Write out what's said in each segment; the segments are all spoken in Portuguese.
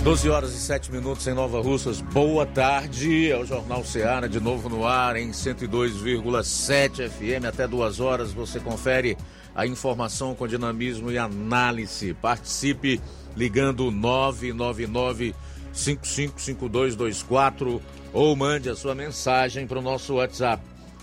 12 horas e 7 minutos em Nova Russas. Boa tarde. É o Jornal Ceará de novo no ar em 102,7 FM. Até duas horas você confere a informação com dinamismo e análise. Participe ligando 999 555224 ou mande a sua mensagem para o nosso WhatsApp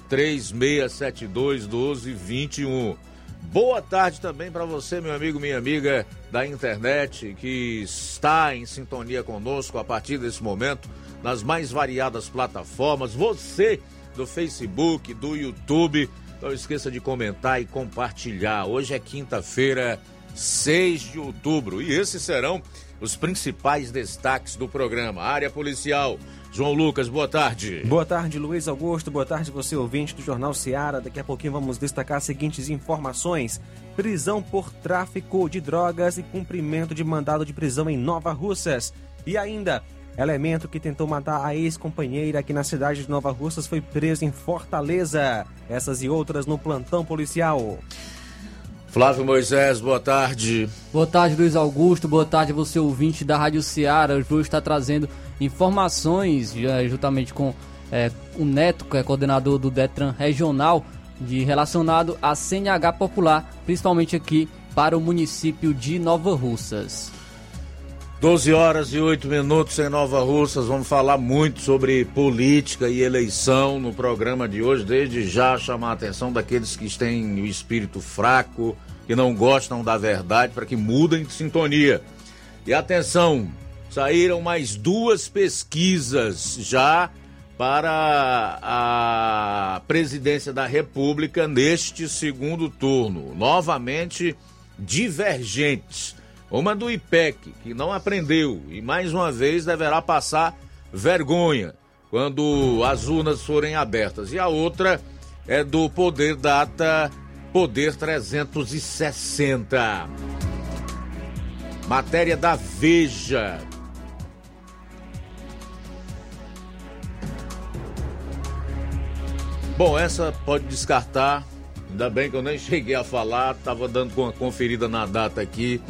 3672 1221. Boa tarde também para você, meu amigo, minha amiga da internet, que está em sintonia conosco a partir desse momento nas mais variadas plataformas. Você do Facebook, do YouTube, não esqueça de comentar e compartilhar. Hoje é quinta-feira, 6 de outubro, e esses serão os principais destaques do programa. Área policial. João Lucas, boa tarde. Boa tarde, Luiz Augusto. Boa tarde, você ouvinte do Jornal Seara. Daqui a pouquinho vamos destacar as seguintes informações: prisão por tráfico de drogas e cumprimento de mandado de prisão em Nova Russas. E ainda, elemento que tentou matar a ex-companheira aqui na cidade de Nova Russas foi preso em Fortaleza. Essas e outras no plantão policial. Flávio Moisés, boa tarde. Boa tarde, Luiz Augusto. Boa tarde, você ouvinte da Rádio Ceará. Hoje está trazendo informações, juntamente com é, o Neto, que é coordenador do Detran Regional, de relacionado à CNH Popular, principalmente aqui para o município de Nova Russas. 12 horas e 8 minutos em Nova Russas. Vamos falar muito sobre política e eleição no programa de hoje. Desde já chamar a atenção daqueles que têm o espírito fraco, que não gostam da verdade, para que mudem de sintonia. E atenção, saíram mais duas pesquisas já para a presidência da República neste segundo turno. Novamente divergentes uma do IPEC, que não aprendeu e mais uma vez deverá passar vergonha quando as urnas forem abertas. E a outra é do Poder Data Poder 360. Matéria da Veja. Bom, essa pode descartar. Ainda bem que eu nem cheguei a falar, estava dando uma conferida na data aqui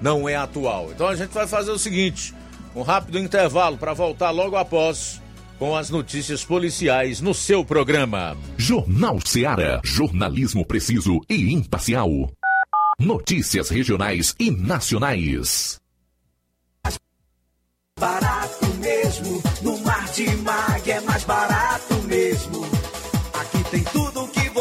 não é atual. Então a gente vai fazer o seguinte: um rápido intervalo para voltar logo após com as notícias policiais no seu programa. Jornal Seara. Jornalismo preciso e imparcial. Notícias regionais e nacionais. Barato mesmo, no Mar de Mag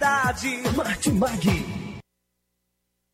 Martimag.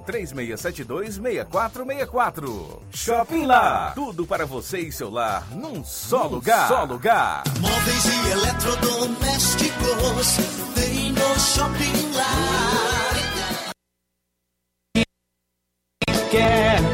3672 6464. Shopping Lá. Tudo para você e seu lar num só num lugar. Só lugar. Móveis e eletrodomésticos tem no Shopping Lá. Quer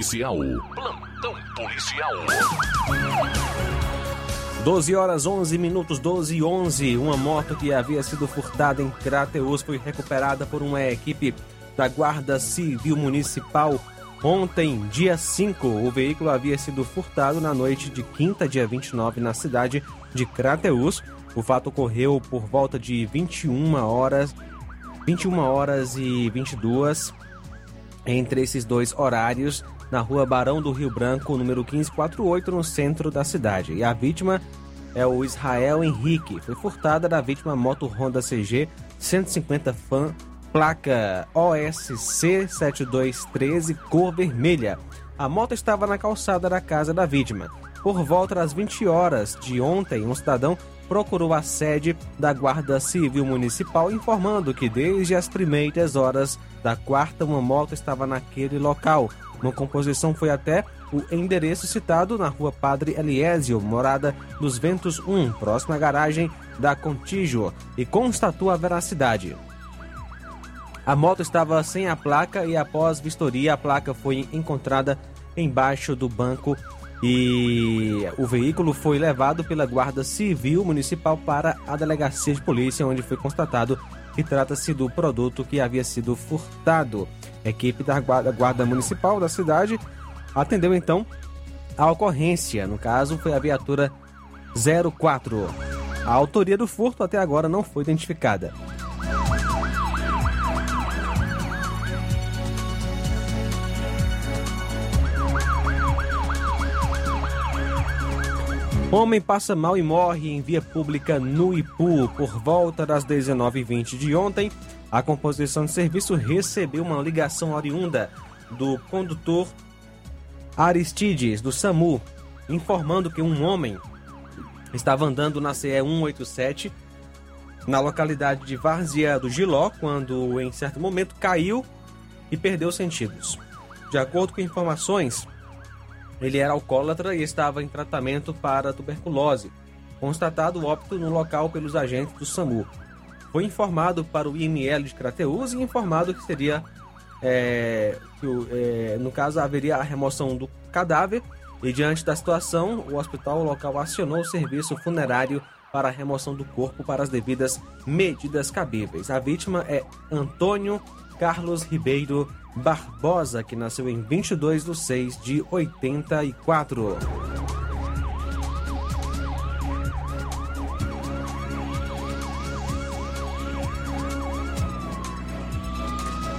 Policial. Plantão policial. 12 horas 11 minutos, 12 e 11. Uma moto que havia sido furtada em Crateus foi recuperada por uma equipe da Guarda Civil Municipal. Ontem, dia 5, o veículo havia sido furtado na noite de quinta, dia 29, na cidade de Crateus. O fato ocorreu por volta de 21 horas, 21 horas e 22 entre esses dois horários na rua Barão do Rio Branco, número 1548, no centro da cidade. E a vítima é o Israel Henrique. Foi furtada da vítima moto Honda CG 150 Fan, placa OSC 7213, cor vermelha. A moto estava na calçada da casa da vítima. Por volta das 20 horas de ontem, um cidadão procurou a sede da Guarda Civil Municipal informando que desde as primeiras horas da quarta uma moto estava naquele local. Uma composição foi até o endereço citado na rua Padre Eliésio, morada dos Ventos 1, próxima à garagem da Contígio, e constatou a veracidade. A moto estava sem a placa e após vistoria a placa foi encontrada embaixo do banco e o veículo foi levado pela Guarda Civil Municipal para a delegacia de polícia, onde foi constatado trata-se do produto que havia sido furtado. A equipe da Guarda, Guarda Municipal da cidade atendeu então a ocorrência. No caso, foi a viatura 04. A autoria do furto até agora não foi identificada. Homem passa mal e morre em via pública no Ipu. Por volta das 19h20 de ontem, a composição de serviço recebeu uma ligação oriunda do condutor Aristides, do SAMU, informando que um homem estava andando na CE 187 na localidade de Várzea do Giló, quando em certo momento caiu e perdeu sentidos. De acordo com informações, ele era alcoólatra e estava em tratamento para tuberculose. Constatado óbito no local pelos agentes do SAMU. Foi informado para o IML de Crateus e informado que seria, é, que, é, no caso, haveria a remoção do cadáver. E diante da situação, o hospital local acionou o serviço funerário para a remoção do corpo para as devidas medidas cabíveis. A vítima é Antônio Carlos Ribeiro Barbosa, que nasceu em 22 de 6 de 84.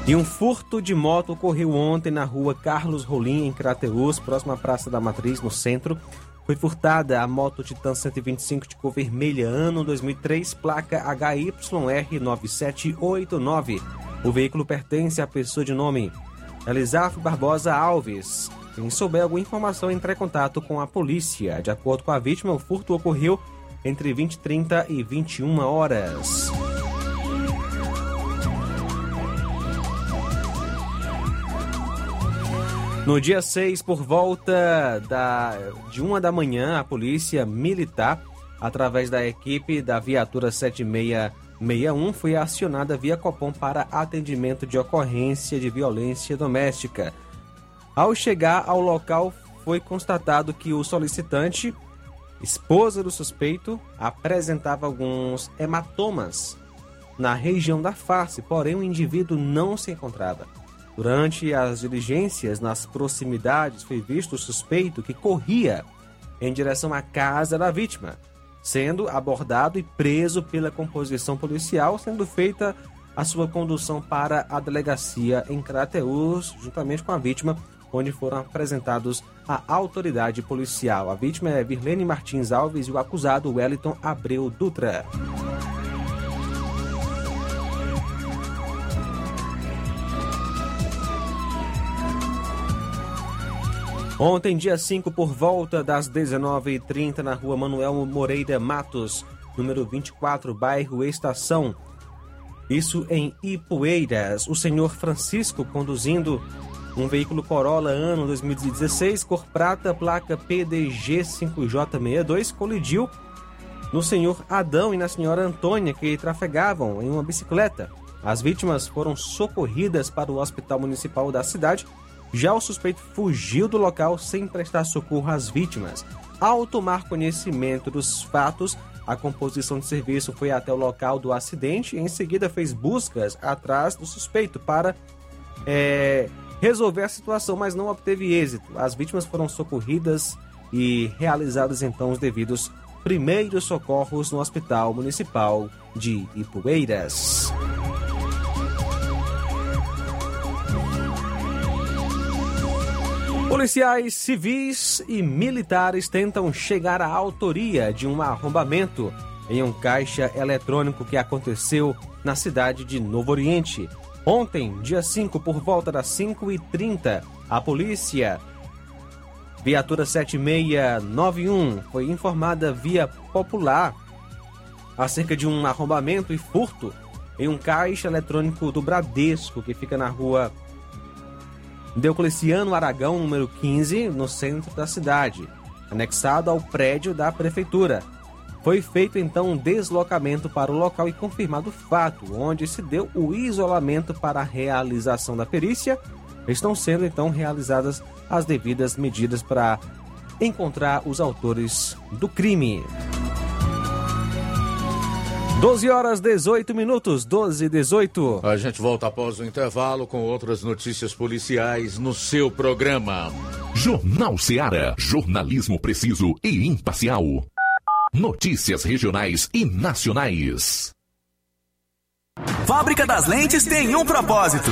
E um furto de moto ocorreu ontem na rua Carlos Rolim, em Crateus, próxima à Praça da Matriz, no centro. Foi furtada a moto Titan 125 de cor vermelha, ano 2003, placa HYR9789. O veículo pertence à pessoa de nome Elisaf Barbosa Alves. Quem souber alguma informação, entre em contato com a polícia. De acordo com a vítima, o furto ocorreu entre 20 30 e 21 horas. No dia 6, por volta da, de uma da manhã, a polícia militar, através da equipe da viatura 7661, foi acionada via Copom para atendimento de ocorrência de violência doméstica. Ao chegar ao local, foi constatado que o solicitante, esposa do suspeito, apresentava alguns hematomas na região da face, porém o indivíduo não se encontrava. Durante as diligências nas proximidades, foi visto o suspeito que corria em direção à casa da vítima, sendo abordado e preso pela composição policial, sendo feita a sua condução para a delegacia em Crateus, juntamente com a vítima, onde foram apresentados à autoridade policial. A vítima é Virlene Martins Alves e o acusado Wellington Abreu Dutra. Ontem, dia 5, por volta das 19h30, na rua Manuel Moreira Matos, número 24, bairro Estação. Isso em Ipueiras. O senhor Francisco conduzindo um veículo Corolla ano 2016, cor prata, placa PDG5J62, colidiu no senhor Adão e na senhora Antônia, que trafegavam em uma bicicleta. As vítimas foram socorridas para o Hospital Municipal da cidade já o suspeito fugiu do local sem prestar socorro às vítimas. Ao tomar conhecimento dos fatos, a composição de serviço foi até o local do acidente e em seguida fez buscas atrás do suspeito para é, resolver a situação, mas não obteve êxito. As vítimas foram socorridas e realizados então os devidos primeiros socorros no Hospital Municipal de Ipueiras. Policiais civis e militares tentam chegar à autoria de um arrombamento em um caixa eletrônico que aconteceu na cidade de Novo Oriente. Ontem, dia 5, por volta das 5h30, a polícia, viatura 7691, foi informada via popular acerca de um arrombamento e furto em um caixa eletrônico do Bradesco, que fica na rua Deocleciano Aragão, número 15, no centro da cidade, anexado ao prédio da prefeitura. Foi feito então um deslocamento para o local e confirmado o fato, onde se deu o isolamento para a realização da perícia. Estão sendo então realizadas as devidas medidas para encontrar os autores do crime. 12 horas 18 minutos, 12 e 18. A gente volta após o intervalo com outras notícias policiais no seu programa. Jornal Seara. Jornalismo preciso e imparcial. Notícias regionais e nacionais. Fábrica das Lentes tem um propósito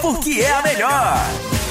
porque é a melhor.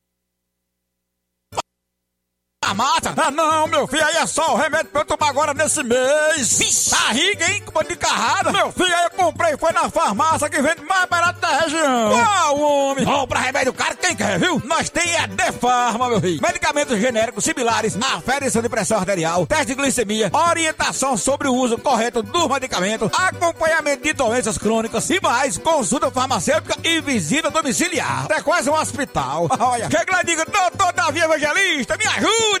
Mata? Ah, não, meu filho, aí é só o remédio pra eu tomar agora nesse mês. Tá rica, hein? Com de carrada. Meu filho, aí eu comprei, foi na farmácia que vende mais barato da região. Uau, homem. Bom, pra remédio caro, quem quer, viu? Nós tem a Defarma, meu filho. Medicamentos genéricos similares, aferição de pressão arterial, teste de glicemia, orientação sobre o uso correto dos medicamentos, acompanhamento de doenças crônicas e mais, consulta farmacêutica e visita domiciliar. É quase um hospital. Olha, que que eu digo, doutor Davi Evangelista, me ajude,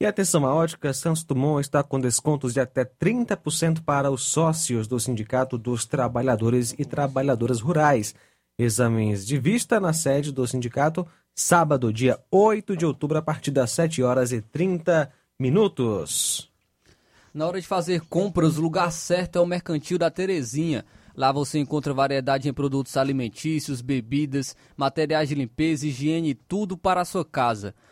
E atenção, a ótica Santos Dumont está com descontos de até 30% para os sócios do Sindicato dos Trabalhadores e Trabalhadoras Rurais. Exames de vista na sede do sindicato, sábado, dia 8 de outubro, a partir das 7 horas e 30 minutos. Na hora de fazer compras, o lugar certo é o Mercantil da Terezinha. Lá você encontra variedade em produtos alimentícios, bebidas, materiais de limpeza, higiene e tudo para a sua casa.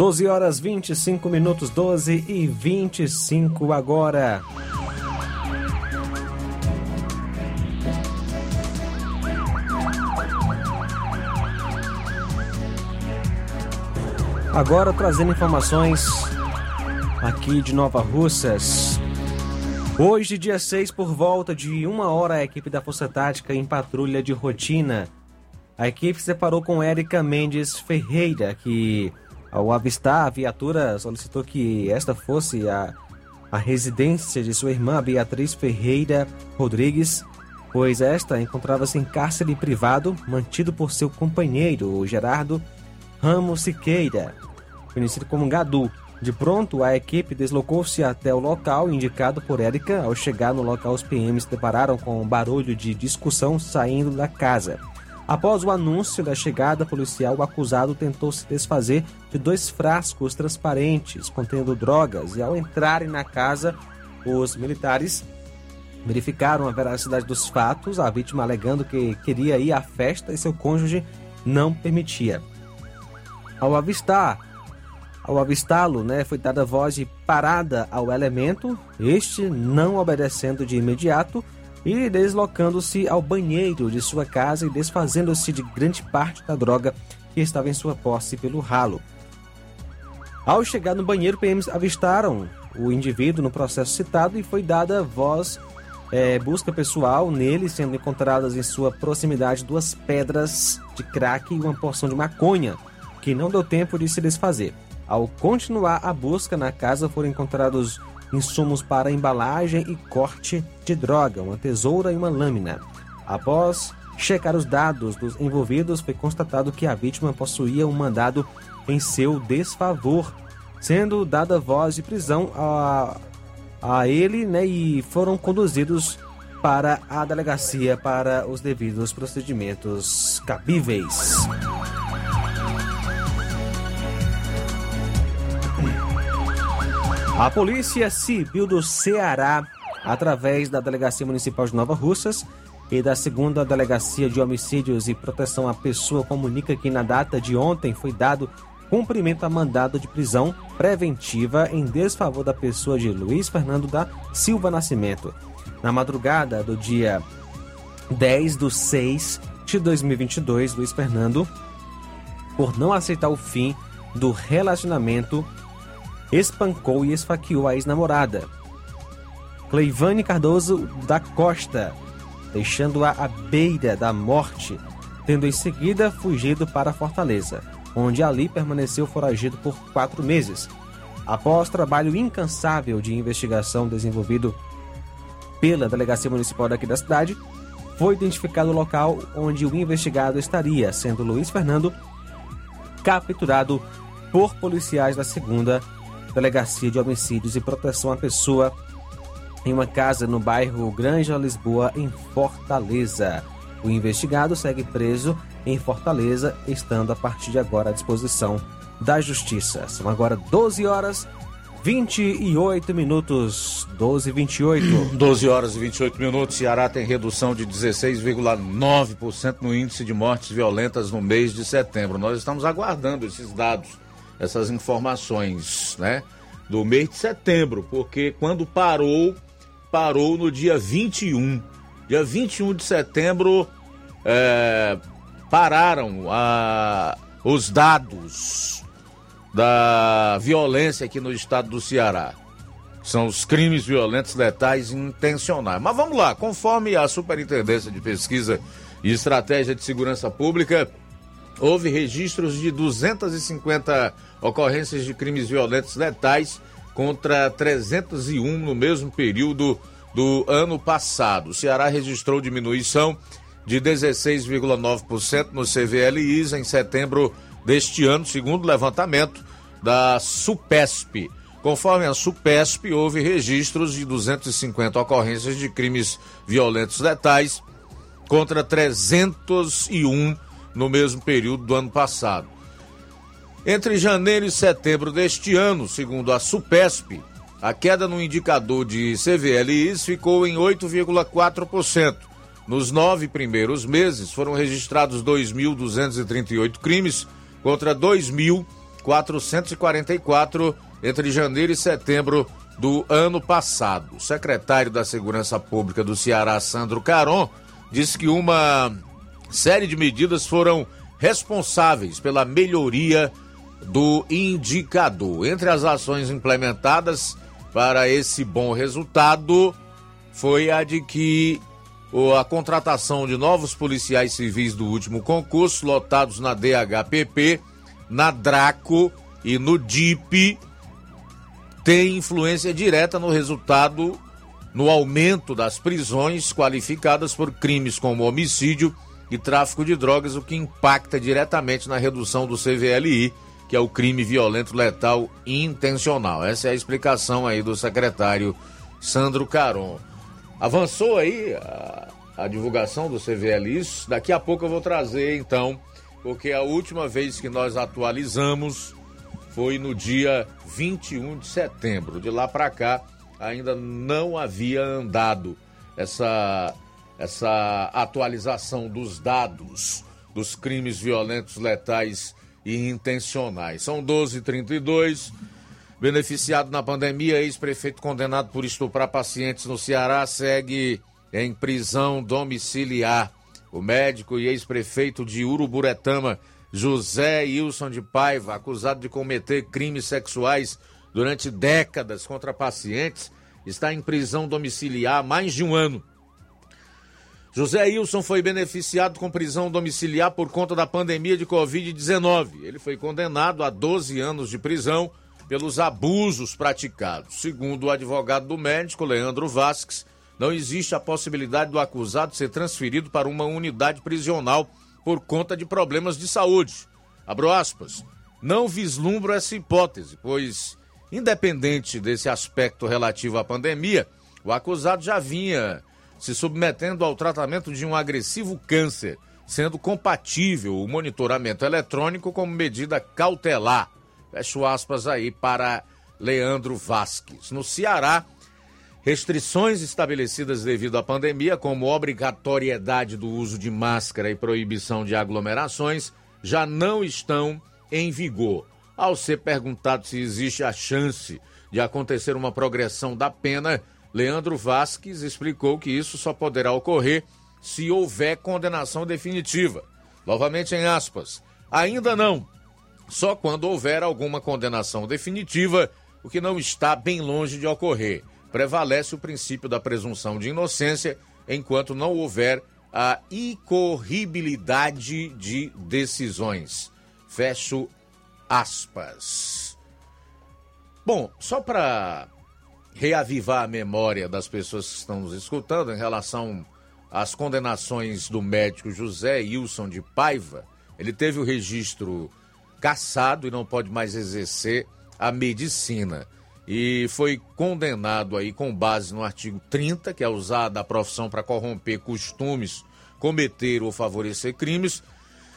12 horas 25 minutos, 12 e 25 agora. Agora trazendo informações aqui de Nova Russas. Hoje, dia 6, por volta de uma hora, a equipe da Força Tática em patrulha de rotina. A equipe separou com Érica Mendes Ferreira, que ao avistar a viatura solicitou que esta fosse a, a residência de sua irmã Beatriz Ferreira Rodrigues, pois esta encontrava-se em cárcere privado mantido por seu companheiro, Gerardo Ramos Siqueira, conhecido como Gadu. De pronto, a equipe deslocou-se até o local indicado por Érica. Ao chegar no local, os PMs depararam com um barulho de discussão saindo da casa. Após o anúncio da chegada policial, o acusado tentou se desfazer de dois frascos transparentes contendo drogas e, ao entrarem na casa, os militares verificaram a veracidade dos fatos, a vítima alegando que queria ir à festa e seu cônjuge não permitia. Ao avistar ao avistá-lo, né, foi dada voz de parada ao elemento, este não obedecendo de imediato e deslocando-se ao banheiro de sua casa e desfazendo-se de grande parte da droga que estava em sua posse pelo ralo. Ao chegar no banheiro, PMs avistaram o indivíduo no processo citado e foi dada voz é, busca pessoal nele, sendo encontradas em sua proximidade duas pedras de crack e uma porção de maconha, que não deu tempo de se desfazer. Ao continuar a busca na casa, foram encontrados insumos para embalagem e corte de droga, uma tesoura e uma lâmina. Após checar os dados dos envolvidos, foi constatado que a vítima possuía um mandado em seu desfavor, sendo dada voz de prisão a, a ele né, e foram conduzidos para a delegacia para os devidos procedimentos cabíveis. A Polícia Civil do Ceará, através da Delegacia Municipal de Nova Russas e da segunda Delegacia de Homicídios e Proteção à Pessoa, comunica que na data de ontem foi dado cumprimento a mandado de prisão preventiva em desfavor da pessoa de Luiz Fernando da Silva Nascimento. Na madrugada do dia 10 de 6 de 2022, Luiz Fernando, por não aceitar o fim do relacionamento espancou e esfaqueou a ex-namorada. Cleivane Cardoso da Costa, deixando-a à beira da morte, tendo em seguida fugido para Fortaleza, onde ali permaneceu foragido por quatro meses. Após trabalho incansável de investigação desenvolvido pela Delegacia Municipal daqui da cidade, foi identificado o local onde o investigado estaria, sendo Luiz Fernando capturado por policiais da segunda Delegacia de Homicídios e Proteção à Pessoa em uma casa no bairro Granja Lisboa, em Fortaleza. O investigado segue preso em Fortaleza, estando a partir de agora à disposição da Justiça. São agora 12 horas 28 minutos. 12 e 28. 12 horas e 28 minutos. Ceará tem redução de 16,9% no índice de mortes violentas no mês de setembro. Nós estamos aguardando esses dados essas informações, né? Do mês de setembro, porque quando parou, parou no dia 21. Dia 21 de setembro, é, pararam a, os dados da violência aqui no estado do Ceará. São os crimes violentos, letais intencionais. Mas vamos lá, conforme a Superintendência de Pesquisa e Estratégia de Segurança Pública, houve registros de 250 ocorrências de crimes violentos letais contra 301 no mesmo período do ano passado. O Ceará registrou diminuição de 16,9% no CVLIs em setembro deste ano, segundo o levantamento da SUPESP. Conforme a SUPESP, houve registros de 250 ocorrências de crimes violentos letais contra 301 no mesmo período do ano passado. Entre janeiro e setembro deste ano, segundo a SUPESP, a queda no indicador de CVLIs ficou em 8,4%. Nos nove primeiros meses foram registrados 2.238 crimes contra 2.000 444 entre janeiro e setembro do ano passado. O secretário da Segurança Pública do Ceará, Sandro Caron, disse que uma série de medidas foram responsáveis pela melhoria do indicador. Entre as ações implementadas para esse bom resultado foi a de que a contratação de novos policiais civis do último concurso, lotados na DHPP, na Draco e no DIP, tem influência direta no resultado no aumento das prisões qualificadas por crimes como homicídio e tráfico de drogas, o que impacta diretamente na redução do CVLI, que é o crime violento letal intencional. Essa é a explicação aí do secretário Sandro Caron. Avançou aí a, a divulgação do CVLI, daqui a pouco eu vou trazer então, porque a última vez que nós atualizamos foi no dia 21 de setembro. De lá para cá ainda não havia andado essa essa atualização dos dados dos crimes violentos, letais e intencionais. São 12h32. Beneficiado na pandemia, ex-prefeito condenado por estuprar pacientes no Ceará segue em prisão domiciliar. O médico e ex-prefeito de Uruburetama, José Wilson de Paiva, acusado de cometer crimes sexuais durante décadas contra pacientes, está em prisão domiciliar há mais de um ano. José Wilson foi beneficiado com prisão domiciliar por conta da pandemia de Covid-19. Ele foi condenado a 12 anos de prisão pelos abusos praticados. Segundo o advogado do médico, Leandro Vasques, não existe a possibilidade do acusado ser transferido para uma unidade prisional por conta de problemas de saúde. Abro aspas. Não vislumbro essa hipótese, pois, independente desse aspecto relativo à pandemia, o acusado já vinha se submetendo ao tratamento de um agressivo câncer, sendo compatível o monitoramento eletrônico como medida cautelar. Fecho aspas aí para Leandro Vasques. No Ceará, Restrições estabelecidas devido à pandemia, como obrigatoriedade do uso de máscara e proibição de aglomerações, já não estão em vigor. Ao ser perguntado se existe a chance de acontecer uma progressão da pena, Leandro Vasques explicou que isso só poderá ocorrer se houver condenação definitiva. Novamente em aspas, ainda não. Só quando houver alguma condenação definitiva, o que não está bem longe de ocorrer prevalece o princípio da presunção de inocência enquanto não houver a incorribilidade de decisões. Fecho aspas. Bom, só para reavivar a memória das pessoas que estão nos escutando em relação às condenações do médico José Wilson de Paiva, ele teve o registro cassado e não pode mais exercer a medicina e foi condenado aí com base no artigo 30, que é usado a profissão para corromper costumes, cometer ou favorecer crimes.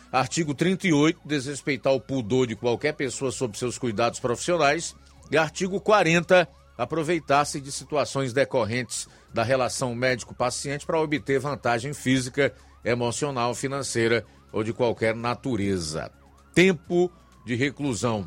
Artigo 38, desrespeitar o pudor de qualquer pessoa sob seus cuidados profissionais. E artigo 40, aproveitar-se de situações decorrentes da relação médico-paciente para obter vantagem física, emocional, financeira ou de qualquer natureza. Tempo de reclusão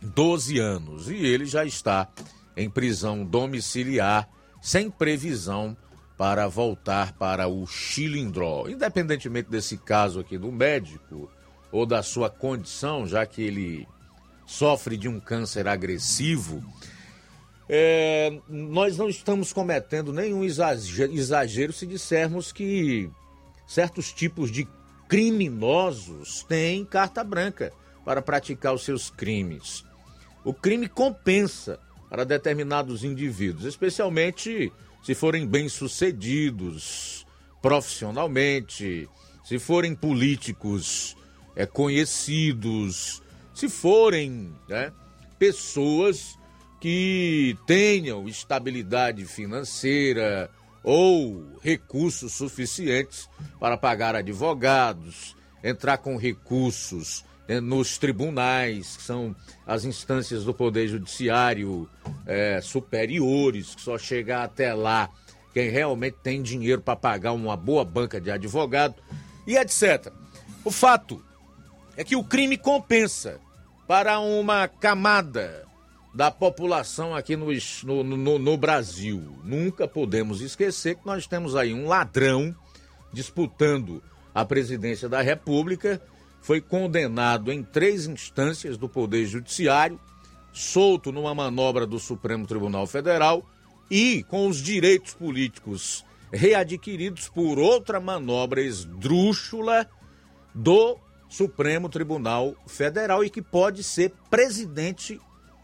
12 anos e ele já está em prisão domiciliar sem previsão para voltar para o Chilindró. Independentemente desse caso aqui do médico ou da sua condição, já que ele sofre de um câncer agressivo, é, nós não estamos cometendo nenhum exagero, exagero se dissermos que certos tipos de criminosos têm carta branca para praticar os seus crimes. O crime compensa para determinados indivíduos, especialmente se forem bem-sucedidos profissionalmente, se forem políticos é, conhecidos, se forem né, pessoas que tenham estabilidade financeira ou recursos suficientes para pagar advogados, entrar com recursos é, nos tribunais, que são as instâncias do Poder Judiciário é, superiores, que só chega até lá quem realmente tem dinheiro para pagar uma boa banca de advogado e etc. O fato é que o crime compensa para uma camada da população aqui no, no, no, no Brasil. Nunca podemos esquecer que nós temos aí um ladrão disputando a presidência da República, foi condenado em três instâncias do Poder Judiciário, solto numa manobra do Supremo Tribunal Federal e com os direitos políticos readquiridos por outra manobra esdrúxula do Supremo Tribunal Federal e que pode ser presidente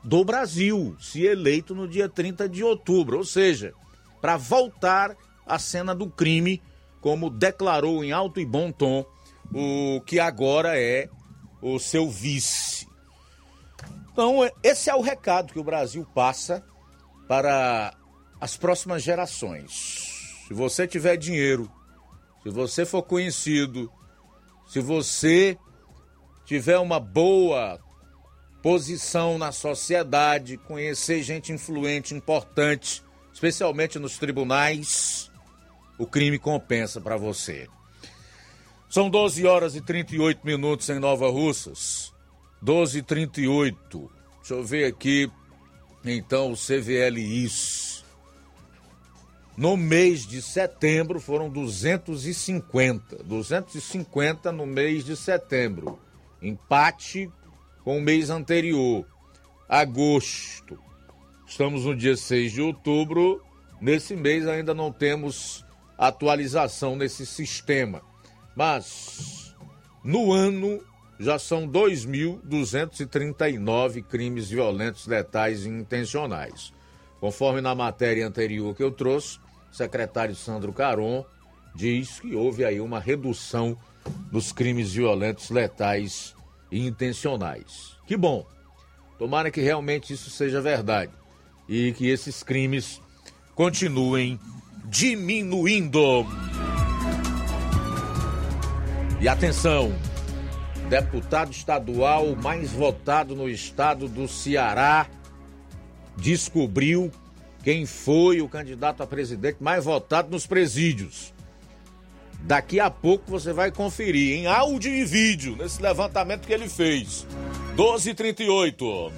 do Brasil, se eleito no dia 30 de outubro, ou seja, para voltar à cena do crime, como declarou em alto e bom tom o que agora é o seu vice. Então, esse é o recado que o Brasil passa para as próximas gerações. Se você tiver dinheiro, se você for conhecido, se você tiver uma boa posição na sociedade, conhecer gente influente, importante, especialmente nos tribunais, o crime compensa para você. São 12 horas e 38 minutos em Nova Russas. 12 e 38. Deixa eu ver aqui, então, o CVLIs. No mês de setembro foram 250. 250 no mês de setembro. Empate com o mês anterior. Agosto. Estamos no dia 6 de outubro. Nesse mês ainda não temos atualização nesse sistema. Mas no ano já são 2.239 crimes violentos, letais e intencionais. Conforme na matéria anterior que eu trouxe, o secretário Sandro Caron diz que houve aí uma redução dos crimes violentos, letais intencionais. Que bom. Tomara que realmente isso seja verdade e que esses crimes continuem diminuindo. E atenção, deputado estadual mais votado no estado do Ceará descobriu quem foi o candidato a presidente mais votado nos presídios. Daqui a pouco você vai conferir em áudio e vídeo nesse levantamento que ele fez. 1238.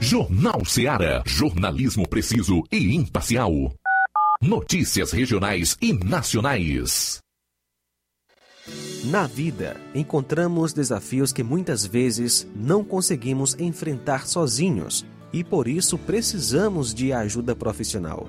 Jornal Ceará, jornalismo preciso e imparcial. Notícias regionais e nacionais. Na vida, encontramos desafios que muitas vezes não conseguimos enfrentar sozinhos e por isso precisamos de ajuda profissional.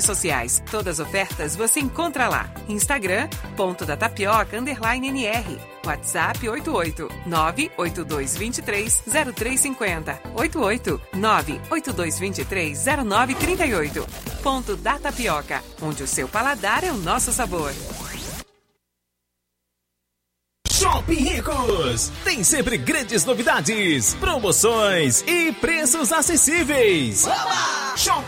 sociais. Todas as ofertas você encontra lá. Instagram, ponto da tapioca, underline NR. WhatsApp 88 98223 0350. 88 98223 0938. Ponto da Tapioca, onde o seu paladar é o nosso sabor. Shopping Ricos! Tem sempre grandes novidades, promoções e preços acessíveis. Oba!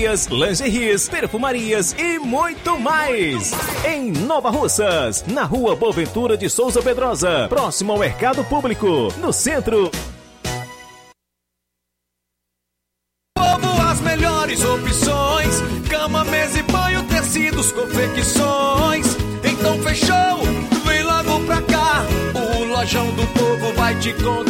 bijuterias, lingeries, perfumarias e muito mais. Em Nova Russas, na rua Boaventura de Souza Pedrosa, próximo ao Mercado Público, no centro. Povo, as melhores opções: cama, mesa e banho, tecidos, confecções. Então fechou, vem logo pra cá. O Lojão do Povo vai te conquistar.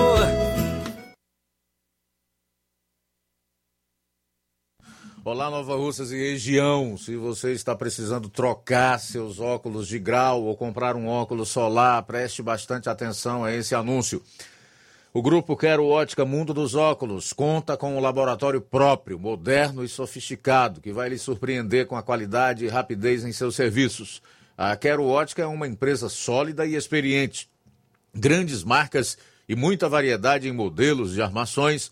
Olá, Nova Russas e região. Se você está precisando trocar seus óculos de grau ou comprar um óculos solar, preste bastante atenção a esse anúncio. O grupo Quero Ótica Mundo dos Óculos conta com um laboratório próprio, moderno e sofisticado, que vai lhe surpreender com a qualidade e rapidez em seus serviços. A Quero Ótica é uma empresa sólida e experiente. Grandes marcas e muita variedade em modelos de armações,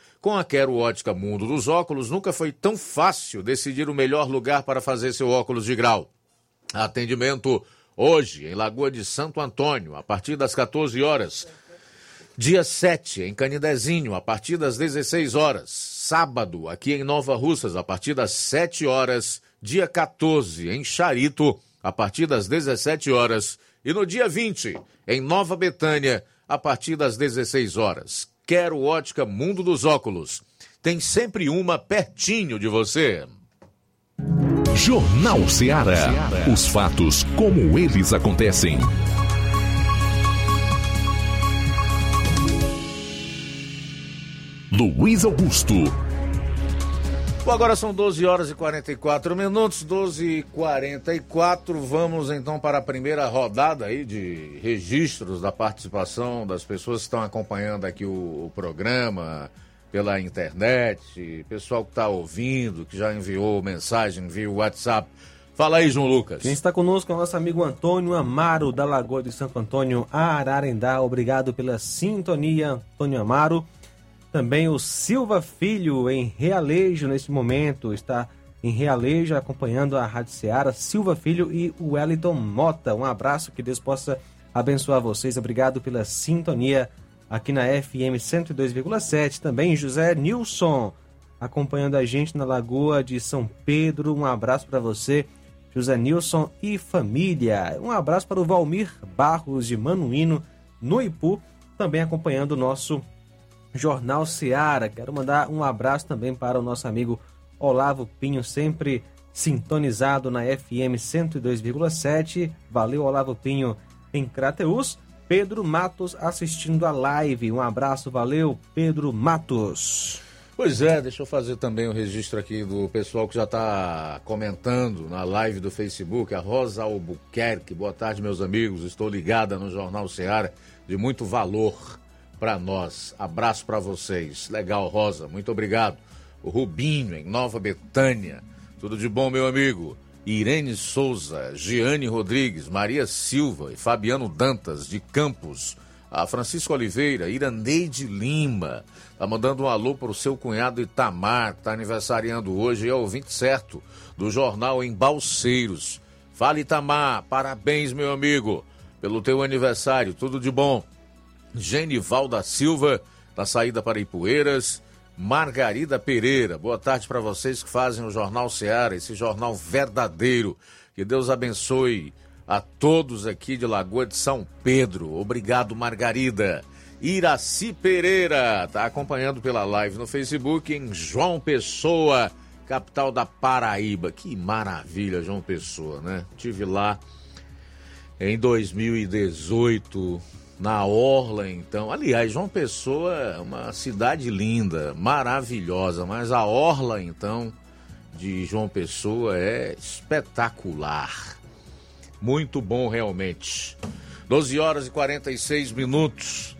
Com a Quero Ótica Mundo dos Óculos, nunca foi tão fácil decidir o melhor lugar para fazer seu óculos de grau. Atendimento hoje em Lagoa de Santo Antônio, a partir das 14 horas. Dia 7, em Canidezinho, a partir das 16 horas. Sábado, aqui em Nova Russas, a partir das 7 horas. Dia 14, em Charito, a partir das 17 horas. E no dia 20, em Nova Betânia, a partir das 16 horas. Quero Ótica Mundo dos Óculos. Tem sempre uma pertinho de você. Jornal Ceará. Os fatos como eles acontecem. Luiz Augusto. Bom, agora são 12 horas e 44 minutos, 12 e 44. Vamos então para a primeira rodada aí de registros da participação das pessoas que estão acompanhando aqui o, o programa pela internet, pessoal que está ouvindo, que já enviou mensagem via WhatsApp. Fala aí, João Lucas. Quem está conosco é o nosso amigo Antônio Amaro, da Lagoa de Santo Antônio, Ararendá. Obrigado pela sintonia, Antônio Amaro. Também o Silva Filho, em Realejo, neste momento, está em Realejo, acompanhando a Rádio Ceará. Silva Filho e o Wellington Mota. Um abraço, que Deus possa abençoar vocês. Obrigado pela sintonia aqui na FM 102,7. Também José Nilson, acompanhando a gente na Lagoa de São Pedro. Um abraço para você, José Nilson e família. Um abraço para o Valmir Barros de Manuíno, no Ipu, também acompanhando o nosso Jornal Seara. Quero mandar um abraço também para o nosso amigo Olavo Pinho, sempre sintonizado na FM 102,7. Valeu, Olavo Pinho, em Crateus. Pedro Matos assistindo a live. Um abraço, valeu, Pedro Matos. Pois é, deixa eu fazer também o registro aqui do pessoal que já está comentando na live do Facebook, a Rosa Albuquerque. Boa tarde, meus amigos. Estou ligada no Jornal Seara de muito valor para nós. Abraço para vocês. Legal, Rosa, muito obrigado. O Rubinho, em Nova Betânia. Tudo de bom, meu amigo. Irene Souza, Giane Rodrigues, Maria Silva e Fabiano Dantas, de Campos. A Francisco Oliveira, Iraneide Lima. Tá mandando um alô pro seu cunhado Itamar, que tá aniversariando hoje é ouvinte certo do jornal em Balseiros. Fala Itamar, parabéns, meu amigo, pelo teu aniversário, tudo de bom. Genival da Silva, da saída para Ipueiras. Margarida Pereira, boa tarde para vocês que fazem o Jornal Seara, esse jornal verdadeiro. Que Deus abençoe a todos aqui de Lagoa de São Pedro. Obrigado, Margarida. Iraci Pereira, tá acompanhando pela live no Facebook em João Pessoa, capital da Paraíba. Que maravilha, João Pessoa, né? Tive lá em 2018 na Orla, então. Aliás, João Pessoa é uma cidade linda, maravilhosa, mas a Orla, então, de João Pessoa é espetacular. Muito bom, realmente. 12 horas e 46 minutos.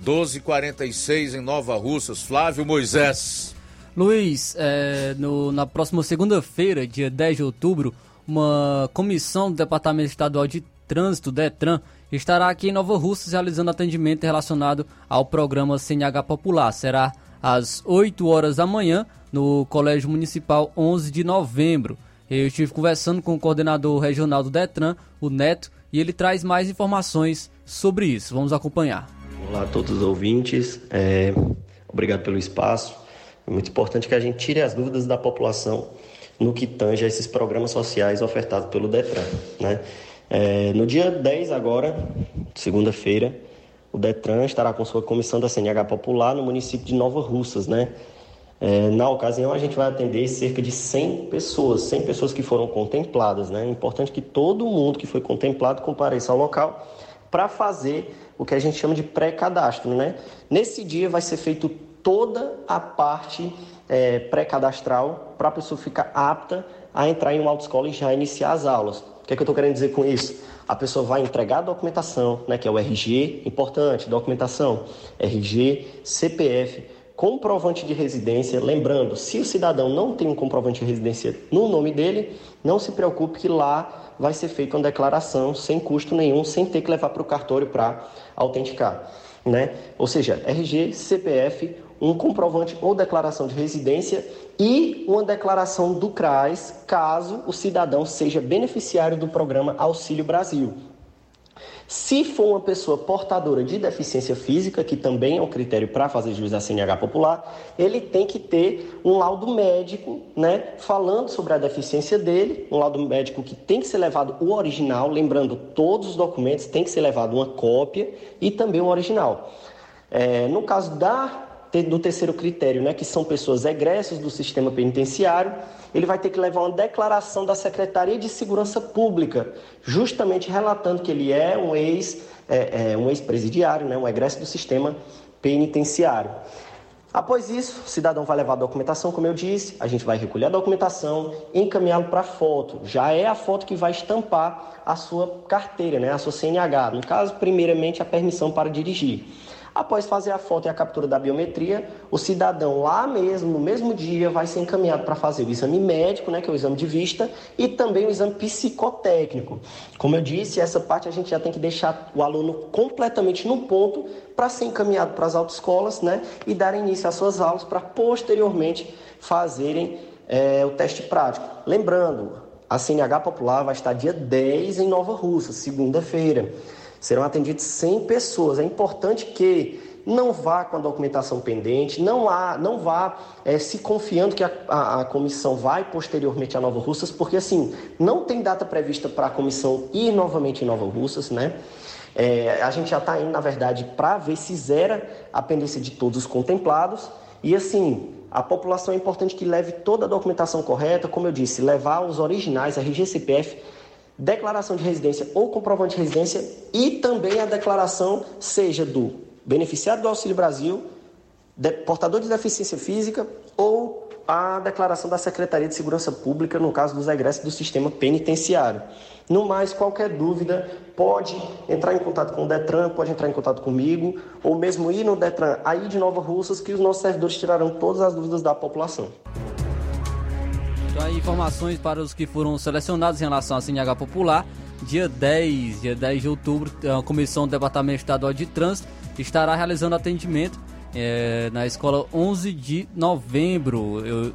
12 e 46 em Nova Russas. Flávio Moisés. Luiz, é, no, na próxima segunda-feira, dia 10 de outubro, uma comissão do Departamento Estadual de Trânsito, DETRAN, estará aqui em Nova Russas realizando atendimento relacionado ao programa CNH Popular. Será às 8 horas da manhã no Colégio Municipal 11 de novembro. Eu estive conversando com o coordenador regional do Detran, o Neto, e ele traz mais informações sobre isso. Vamos acompanhar. Olá a todos os ouvintes, é, obrigado pelo espaço. É muito importante que a gente tire as dúvidas da população no que tange a esses programas sociais ofertados pelo Detran. Né? É, no dia 10 agora, segunda-feira, o Detran estará com sua comissão da CNH Popular no município de Nova Russas, né? É, na ocasião, a gente vai atender cerca de 100 pessoas, 100 pessoas que foram contempladas. Né? É importante que todo mundo que foi contemplado compareça ao local para fazer o que a gente chama de pré-cadastro. Né? Nesse dia vai ser feito toda a parte é, pré-cadastral para a pessoa ficar apta a entrar em uma autoescola e já iniciar as aulas. Que, é que eu estou querendo dizer com isso? A pessoa vai entregar a documentação, né, que é o RG, importante, documentação, RG, CPF, comprovante de residência. Lembrando, se o cidadão não tem um comprovante de residência no nome dele, não se preocupe que lá vai ser feita uma declaração sem custo nenhum, sem ter que levar para o cartório para autenticar. Né? Ou seja, RG, CPF, um comprovante ou declaração de residência e uma declaração do CRAS, caso o cidadão seja beneficiário do programa Auxílio Brasil. Se for uma pessoa portadora de deficiência física, que também é um critério para fazer juiz da CNH popular, ele tem que ter um laudo médico, né, falando sobre a deficiência dele, um laudo médico que tem que ser levado o original, lembrando, todos os documentos tem que ser levado uma cópia e também um original. É, no caso da do terceiro critério, né, que são pessoas egressas do sistema penitenciário, ele vai ter que levar uma declaração da Secretaria de Segurança Pública, justamente relatando que ele é um ex, é, é, um ex-presidiário, né, um egresso do sistema penitenciário. Após isso, o cidadão vai levar a documentação, como eu disse, a gente vai recolher a documentação, encaminhá-lo para a foto. Já é a foto que vai estampar a sua carteira, né, a sua CNH. No caso, primeiramente, a permissão para dirigir. Após fazer a foto e a captura da biometria, o cidadão lá mesmo, no mesmo dia, vai ser encaminhado para fazer o exame médico, né, que é o exame de vista, e também o exame psicotécnico. Como eu disse, essa parte a gente já tem que deixar o aluno completamente no ponto para ser encaminhado para as autoescolas né, e dar início às suas aulas para posteriormente fazerem é, o teste prático. Lembrando, a CNH Popular vai estar dia 10 em Nova Russa, segunda-feira serão atendidas 100 pessoas. É importante que não vá com a documentação pendente, não, há, não vá é, se confiando que a, a, a, comissão vai posteriormente a Nova Russas, porque assim, não tem data prevista para a comissão ir novamente em Nova Russas, né? É, a gente já está indo, na verdade, para ver se zera a pendência de todos os contemplados. E assim, a população é importante que leve toda a documentação correta, como eu disse, levar os originais, a RGCPF, declaração de residência ou comprovante de residência e também a declaração seja do beneficiário do Auxílio Brasil, portador de deficiência física ou a declaração da Secretaria de Segurança Pública no caso dos egressos do sistema penitenciário. No mais, qualquer dúvida, pode entrar em contato com o Detran, pode entrar em contato comigo, ou mesmo ir no Detran aí de Nova Russas, que os nossos servidores tirarão todas as dúvidas da população. Então, informações para os que foram selecionados em relação à CNH Popular. Dia 10, dia 10 de outubro, a Comissão do Departamento Estadual de Trânsito estará realizando atendimento é, na escola 11 de novembro, eu,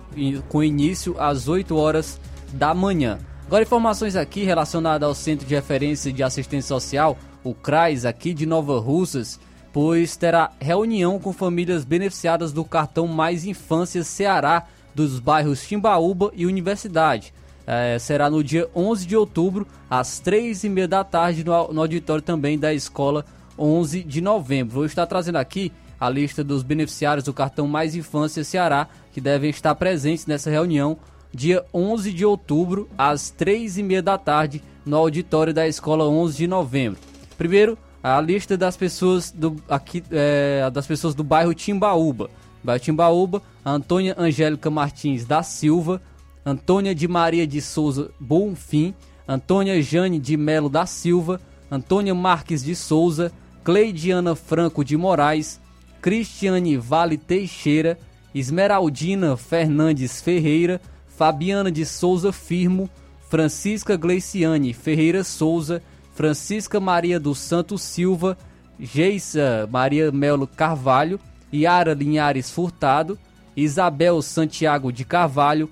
com início às 8 horas da manhã. Agora, informações aqui relacionadas ao Centro de Referência de Assistência Social, o CRAS, aqui de Nova Russas pois terá reunião com famílias beneficiadas do cartão Mais Infância Ceará dos bairros Timbaúba e Universidade. É, será no dia 11 de outubro, às 3 e meia da tarde, no, no auditório também da escola 11 de novembro. Vou estar trazendo aqui a lista dos beneficiários do cartão Mais Infância Ceará, que devem estar presentes nessa reunião, dia 11 de outubro, às 3 e meia da tarde, no auditório da escola 11 de novembro. Primeiro, a lista das pessoas do, aqui, é, das pessoas do bairro Timbaúba. Bairro Timbaúba, Antônia Angélica Martins da Silva, Antônia de Maria de Souza Bonfim, Antônia Jane de Melo da Silva, Antônia Marques de Souza, Cleidiana Franco de Moraes, Cristiane Vale Teixeira, Esmeraldina Fernandes Ferreira, Fabiana de Souza Firmo, Francisca Gleiciane Ferreira Souza, Francisca Maria dos Santos Silva, Geisa Maria Melo Carvalho, Yara Linhares Furtado, Isabel Santiago de Carvalho,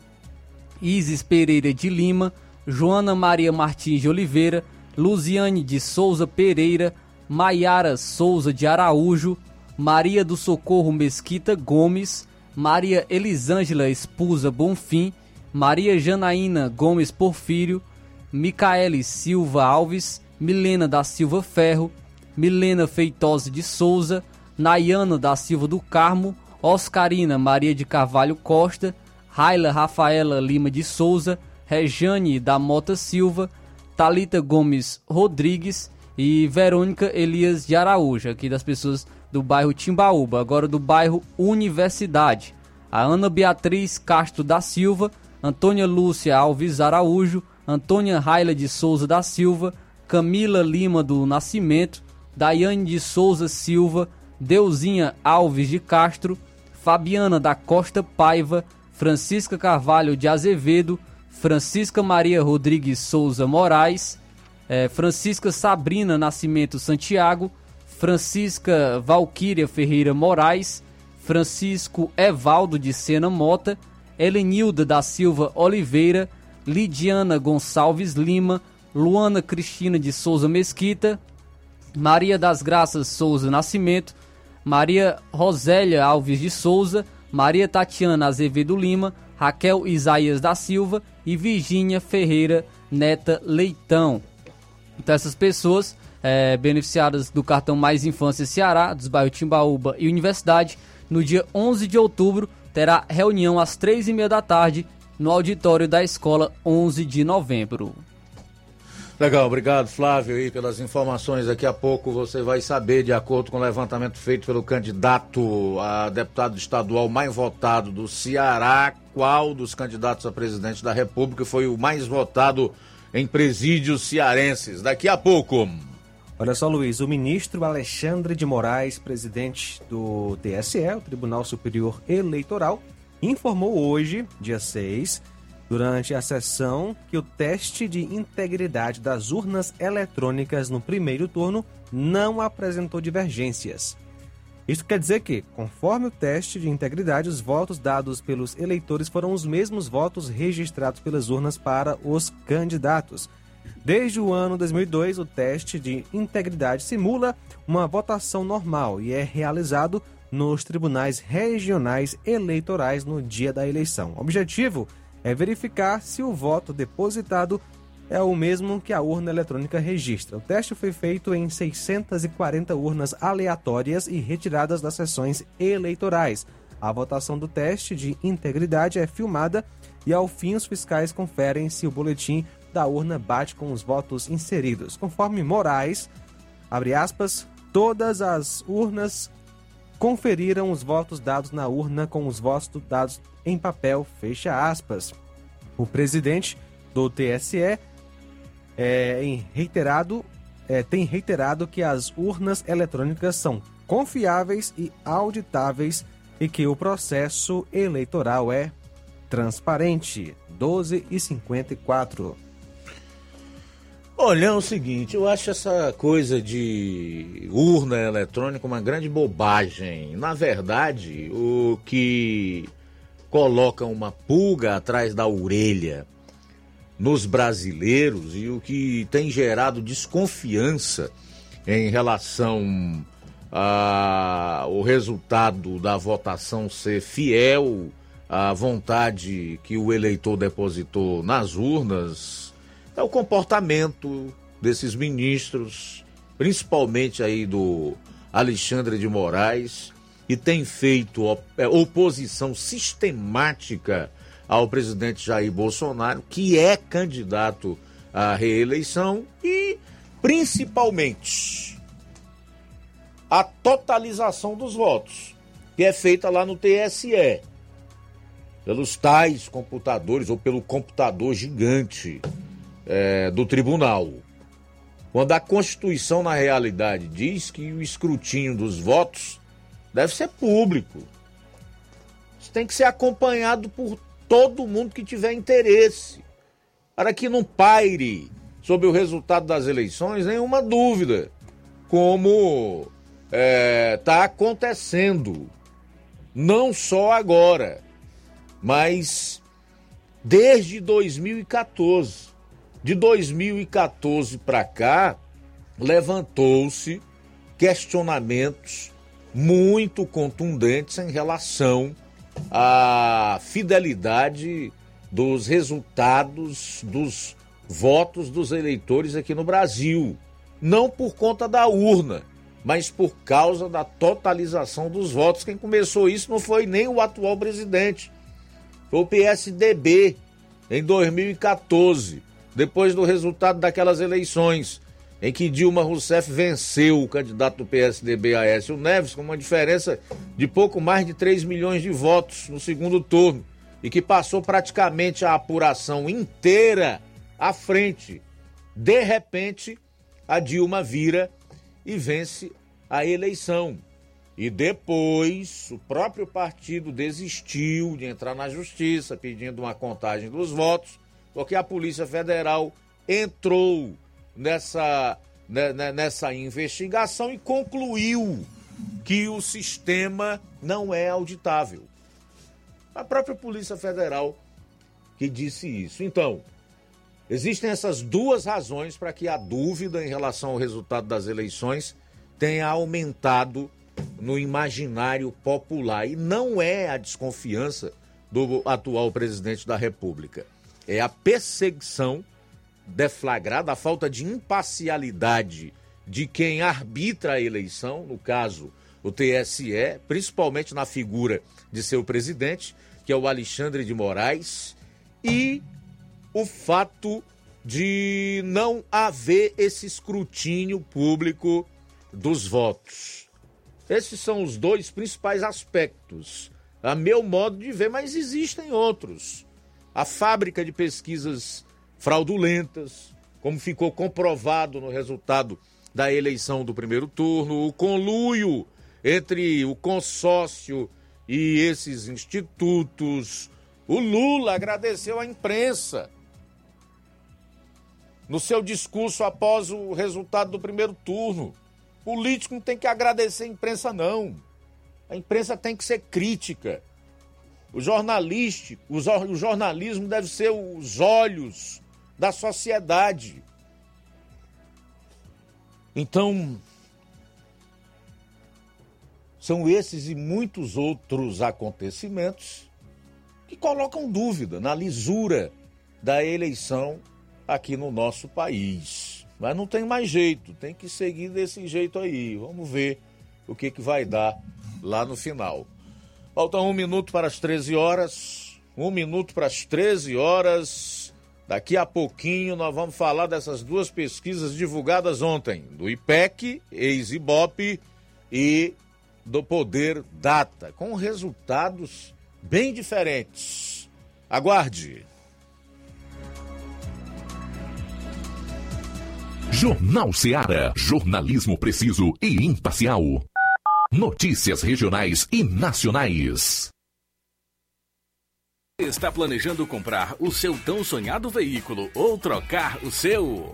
Isis Pereira de Lima, Joana Maria Martins de Oliveira, Luziane de Souza Pereira, Maiara Souza de Araújo, Maria do Socorro Mesquita Gomes, Maria Elisângela Espusa Bonfim, Maria Janaína Gomes Porfírio, Micaele Silva Alves, Milena da Silva Ferro, Milena Feitosa de Souza, Nayana da Silva do Carmo, Oscarina Maria de Carvalho Costa, Raila Rafaela Lima de Souza, Rejane da Mota Silva, Talita Gomes Rodrigues e Verônica Elias de Araújo, aqui das pessoas do bairro Timbaúba, agora do bairro Universidade. A Ana Beatriz Castro da Silva, Antônia Lúcia Alves Araújo, Antônia Raila de Souza da Silva, Camila Lima do Nascimento, Daiane de Souza Silva, Deusinha Alves de Castro, Fabiana da Costa Paiva, Francisca Carvalho de Azevedo, Francisca Maria Rodrigues Souza Moraes, eh, Francisca Sabrina Nascimento Santiago, Francisca Valquíria Ferreira Moraes, Francisco Evaldo de Sena Mota, Helenilda da Silva Oliveira, Lidiana Gonçalves Lima, Luana Cristina de Souza Mesquita, Maria das Graças Souza Nascimento, Maria Rosélia Alves de Souza, Maria Tatiana Azevedo Lima, Raquel Isaías da Silva e Virgínia Ferreira Neta Leitão. Então essas pessoas é, beneficiadas do cartão Mais Infância Ceará, dos bairros Timbaúba e Universidade, no dia 11 de outubro terá reunião às três e meia da tarde no auditório da escola 11 de novembro. Legal, obrigado Flávio aí pelas informações. Daqui a pouco você vai saber, de acordo com o levantamento feito pelo candidato a deputado estadual mais votado do Ceará, qual dos candidatos a presidente da República foi o mais votado em presídios cearenses. Daqui a pouco. Olha só, Luiz, o ministro Alexandre de Moraes, presidente do TSE, o Tribunal Superior Eleitoral, informou hoje, dia 6, durante a sessão, que o teste de integridade das urnas eletrônicas no primeiro turno não apresentou divergências. Isso quer dizer que, conforme o teste de integridade, os votos dados pelos eleitores foram os mesmos votos registrados pelas urnas para os candidatos. Desde o ano 2002, o teste de integridade simula uma votação normal e é realizado nos tribunais regionais eleitorais no dia da eleição. O objetivo verificar se o voto depositado é o mesmo que a urna eletrônica registra. O teste foi feito em 640 urnas aleatórias e retiradas das sessões eleitorais. A votação do teste de integridade é filmada e, ao fim, os fiscais conferem se o boletim da urna bate com os votos inseridos. Conforme Moraes, abre aspas, todas as urnas conferiram os votos dados na urna com os votos dados em papel, fecha aspas. O presidente do TSE é, reiterado, é, tem reiterado que as urnas eletrônicas são confiáveis e auditáveis e que o processo eleitoral é transparente. 12 e 54. Olha, é o seguinte, eu acho essa coisa de urna eletrônica uma grande bobagem. Na verdade, o que coloca uma pulga atrás da orelha nos brasileiros e o que tem gerado desconfiança em relação a, o resultado da votação ser fiel à vontade que o eleitor depositou nas urnas, é o comportamento desses ministros, principalmente aí do Alexandre de Moraes, e tem feito é, oposição sistemática ao presidente Jair Bolsonaro, que é candidato à reeleição, e principalmente a totalização dos votos, que é feita lá no TSE, pelos tais computadores ou pelo computador gigante é, do tribunal. Quando a Constituição, na realidade, diz que o escrutínio dos votos deve ser público. Isso tem que ser acompanhado por todo mundo que tiver interesse, para que não paire sobre o resultado das eleições nenhuma dúvida, como está é, tá acontecendo, não só agora, mas desde 2014. De 2014 para cá, levantou-se questionamentos muito contundentes em relação à fidelidade dos resultados dos votos dos eleitores aqui no Brasil. Não por conta da urna, mas por causa da totalização dos votos. Quem começou isso não foi nem o atual presidente, foi o PSDB em 2014, depois do resultado daquelas eleições em que Dilma Rousseff venceu o candidato do PSDB Aécio Neves com uma diferença de pouco mais de 3 milhões de votos no segundo turno e que passou praticamente a apuração inteira à frente. De repente, a Dilma vira e vence a eleição. E depois o próprio partido desistiu de entrar na justiça pedindo uma contagem dos votos, porque a Polícia Federal entrou nessa, né, né, nessa investigação e concluiu que o sistema não é auditável. A própria Polícia Federal que disse isso. Então, existem essas duas razões para que a dúvida em relação ao resultado das eleições tenha aumentado no imaginário popular. E não é a desconfiança do atual presidente da República. É a perseguição deflagrada, a falta de imparcialidade de quem arbitra a eleição, no caso o TSE, principalmente na figura de seu presidente, que é o Alexandre de Moraes, e o fato de não haver esse escrutínio público dos votos. Esses são os dois principais aspectos, a meu modo de ver, mas existem outros. A fábrica de pesquisas fraudulentas, como ficou comprovado no resultado da eleição do primeiro turno, o conluio entre o consórcio e esses institutos. O Lula agradeceu à imprensa no seu discurso após o resultado do primeiro turno. Político não tem que agradecer a imprensa, não. A imprensa tem que ser crítica. O jornalístico, o jornalismo deve ser os olhos da sociedade. Então, são esses e muitos outros acontecimentos que colocam dúvida na lisura da eleição aqui no nosso país. Mas não tem mais jeito, tem que seguir desse jeito aí. Vamos ver o que, que vai dar lá no final. Falta um minuto para as 13 horas. Um minuto para as 13 horas. Daqui a pouquinho nós vamos falar dessas duas pesquisas divulgadas ontem, do IPEC, ex-IBOP e do Poder Data, com resultados bem diferentes. Aguarde. Jornal Seara. Jornalismo preciso e imparcial. Notícias regionais e nacionais. Está planejando comprar o seu tão sonhado veículo ou trocar o seu?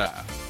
Yeah.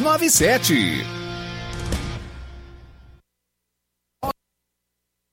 6297.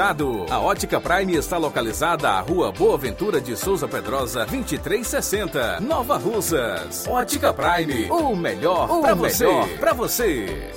A Ótica Prime está localizada à Rua Boa Ventura de Souza Pedrosa, 2360, Nova Russas. Ótica Prime, o melhor para você. Pra você.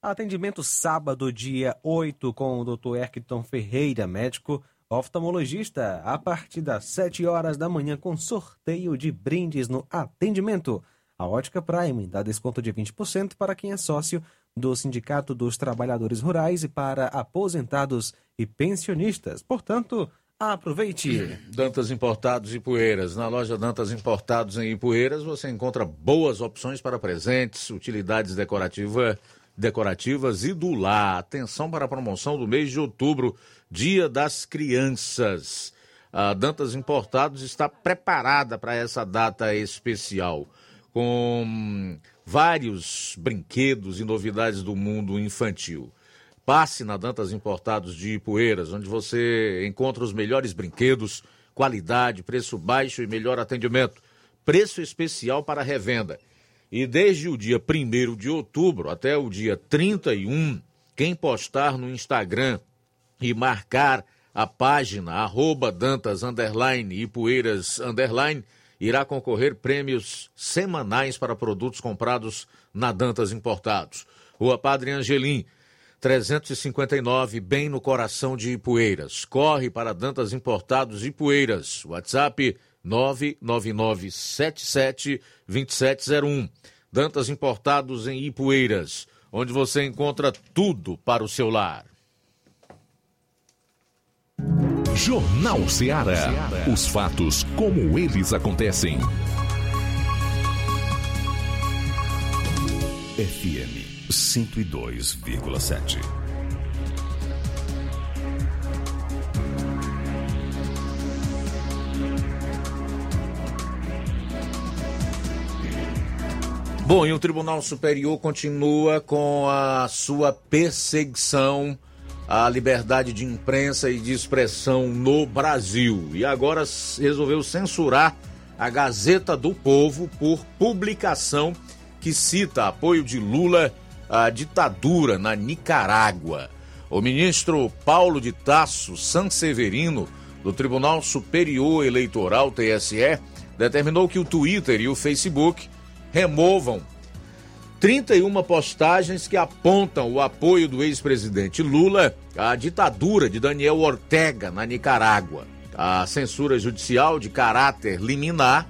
Atendimento sábado, dia 8, com o Dr. Erkton Ferreira, médico oftalmologista, a partir das 7 horas da manhã, com sorteio de brindes no atendimento. A Ótica Prime dá desconto de 20% para quem é sócio do Sindicato dos Trabalhadores Rurais e para aposentados e pensionistas. Portanto, aproveite. Dantas Importados e Poeiras. Na loja Dantas Importados em Ipueiras você encontra boas opções para presentes, utilidades decorativa, decorativas e do lar. Atenção para a promoção do mês de outubro, Dia das Crianças. A Dantas Importados está preparada para essa data especial com vários brinquedos e novidades do mundo infantil. Passe na Dantas Importados de Ipueiras, onde você encontra os melhores brinquedos, qualidade, preço baixo e melhor atendimento. Preço especial para revenda. E desde o dia 1 de outubro até o dia 31, quem postar no Instagram e marcar a página arroba Dantas underline underline irá concorrer prêmios semanais para produtos comprados na Dantas Importados. Rua Padre Angelim, 359, bem no coração de Ipueiras. Corre para Dantas Importados Ipueiras. WhatsApp 999772701. Dantas Importados em Ipueiras, onde você encontra tudo para o seu lar. Jornal Ceará. Os fatos como eles acontecem. FM 102,7. Bom, e o Tribunal Superior continua com a sua perseguição à liberdade de imprensa e de expressão no Brasil. E agora resolveu censurar a Gazeta do Povo por publicação que cita apoio de Lula a ditadura na Nicarágua. O ministro Paulo de Tasso Sanseverino, do Tribunal Superior Eleitoral TSE, determinou que o Twitter e o Facebook removam 31 postagens que apontam o apoio do ex-presidente Lula à ditadura de Daniel Ortega na Nicarágua. A censura judicial de caráter liminar,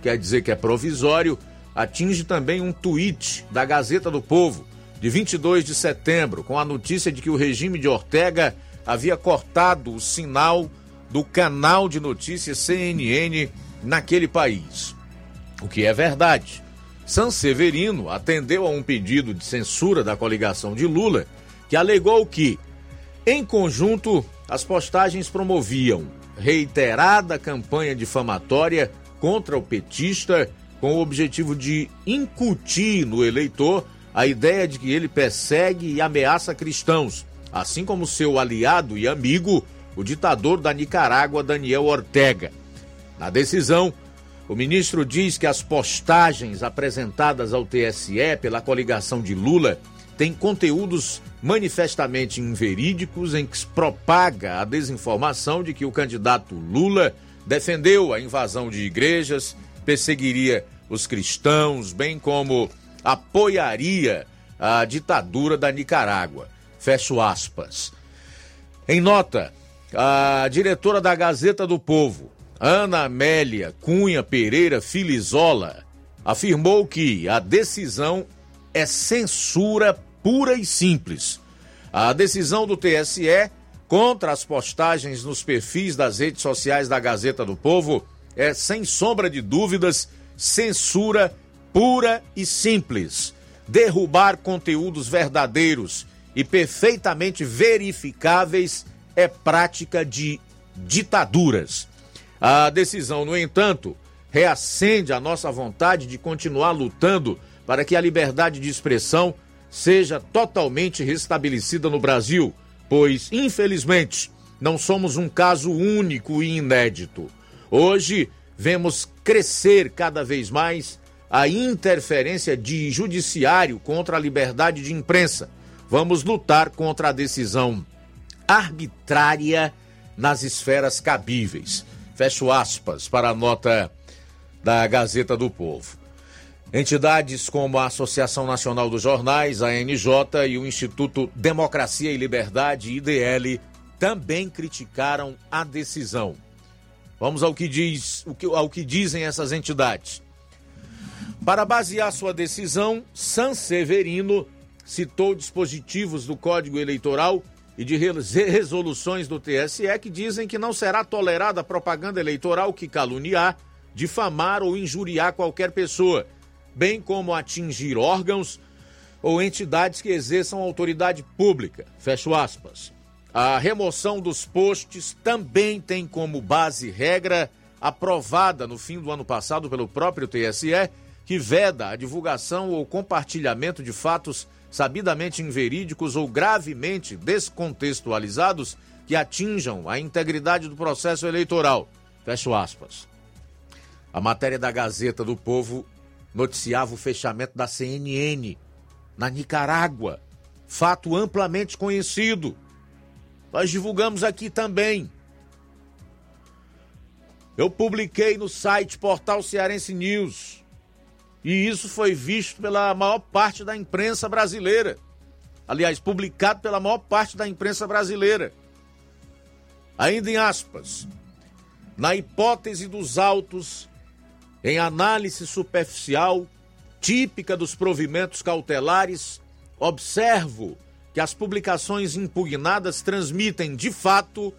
quer dizer que é provisório, atinge também um tweet da Gazeta do Povo, de 22 de setembro, com a notícia de que o regime de Ortega havia cortado o sinal do canal de notícias CNN naquele país. O que é verdade. Sanseverino atendeu a um pedido de censura da coligação de Lula, que alegou que, em conjunto, as postagens promoviam reiterada campanha difamatória contra o petista com o objetivo de incutir no eleitor a ideia de que ele persegue e ameaça cristãos, assim como seu aliado e amigo, o ditador da Nicarágua, Daniel Ortega. Na decisão, o ministro diz que as postagens apresentadas ao TSE pela coligação de Lula têm conteúdos manifestamente inverídicos em que se propaga a desinformação de que o candidato Lula defendeu a invasão de igrejas, perseguiria os cristãos, bem como apoiaria a ditadura da Nicarágua. Fecho aspas. Em nota, a diretora da Gazeta do Povo, Ana Amélia Cunha Pereira Filizola, afirmou que a decisão é censura pura e simples. A decisão do TSE contra as postagens nos perfis das redes sociais da Gazeta do Povo é, sem sombra de dúvidas, censura pura e simples. Derrubar conteúdos verdadeiros e perfeitamente verificáveis é prática de ditaduras. A decisão, no entanto, reacende a nossa vontade de continuar lutando para que a liberdade de expressão seja totalmente restabelecida no Brasil, pois, infelizmente, não somos um caso único e inédito. Hoje, vemos crescer cada vez mais a interferência de judiciário contra a liberdade de imprensa. Vamos lutar contra a decisão arbitrária nas esferas cabíveis. Fecho aspas para a nota da Gazeta do Povo. Entidades como a Associação Nacional dos Jornais, a NJ e o Instituto Democracia e Liberdade, IDL, também criticaram a decisão. Vamos ao que diz, ao que dizem essas entidades. Para basear sua decisão, Sanseverino citou dispositivos do Código Eleitoral e de resoluções do TSE que dizem que não será tolerada propaganda eleitoral que caluniar, difamar ou injuriar qualquer pessoa, bem como atingir órgãos ou entidades que exerçam autoridade pública. Fecho aspas. A remoção dos posts também tem como base regra aprovada no fim do ano passado pelo próprio TSE, que veda a divulgação ou compartilhamento de fatos sabidamente inverídicos ou gravemente descontextualizados que atinjam a integridade do processo eleitoral. Fecho aspas. A matéria da Gazeta do Povo noticiava o fechamento da CNN na Nicarágua. Fato amplamente conhecido. Nós divulgamos aqui também. Eu publiquei no site Portal Cearense News e isso foi visto pela maior parte da imprensa brasileira. Aliás, publicado pela maior parte da imprensa brasileira. Ainda em aspas, na hipótese dos autos, em análise superficial, típica dos provimentos cautelares, observo que as publicações impugnadas transmitem, de fato,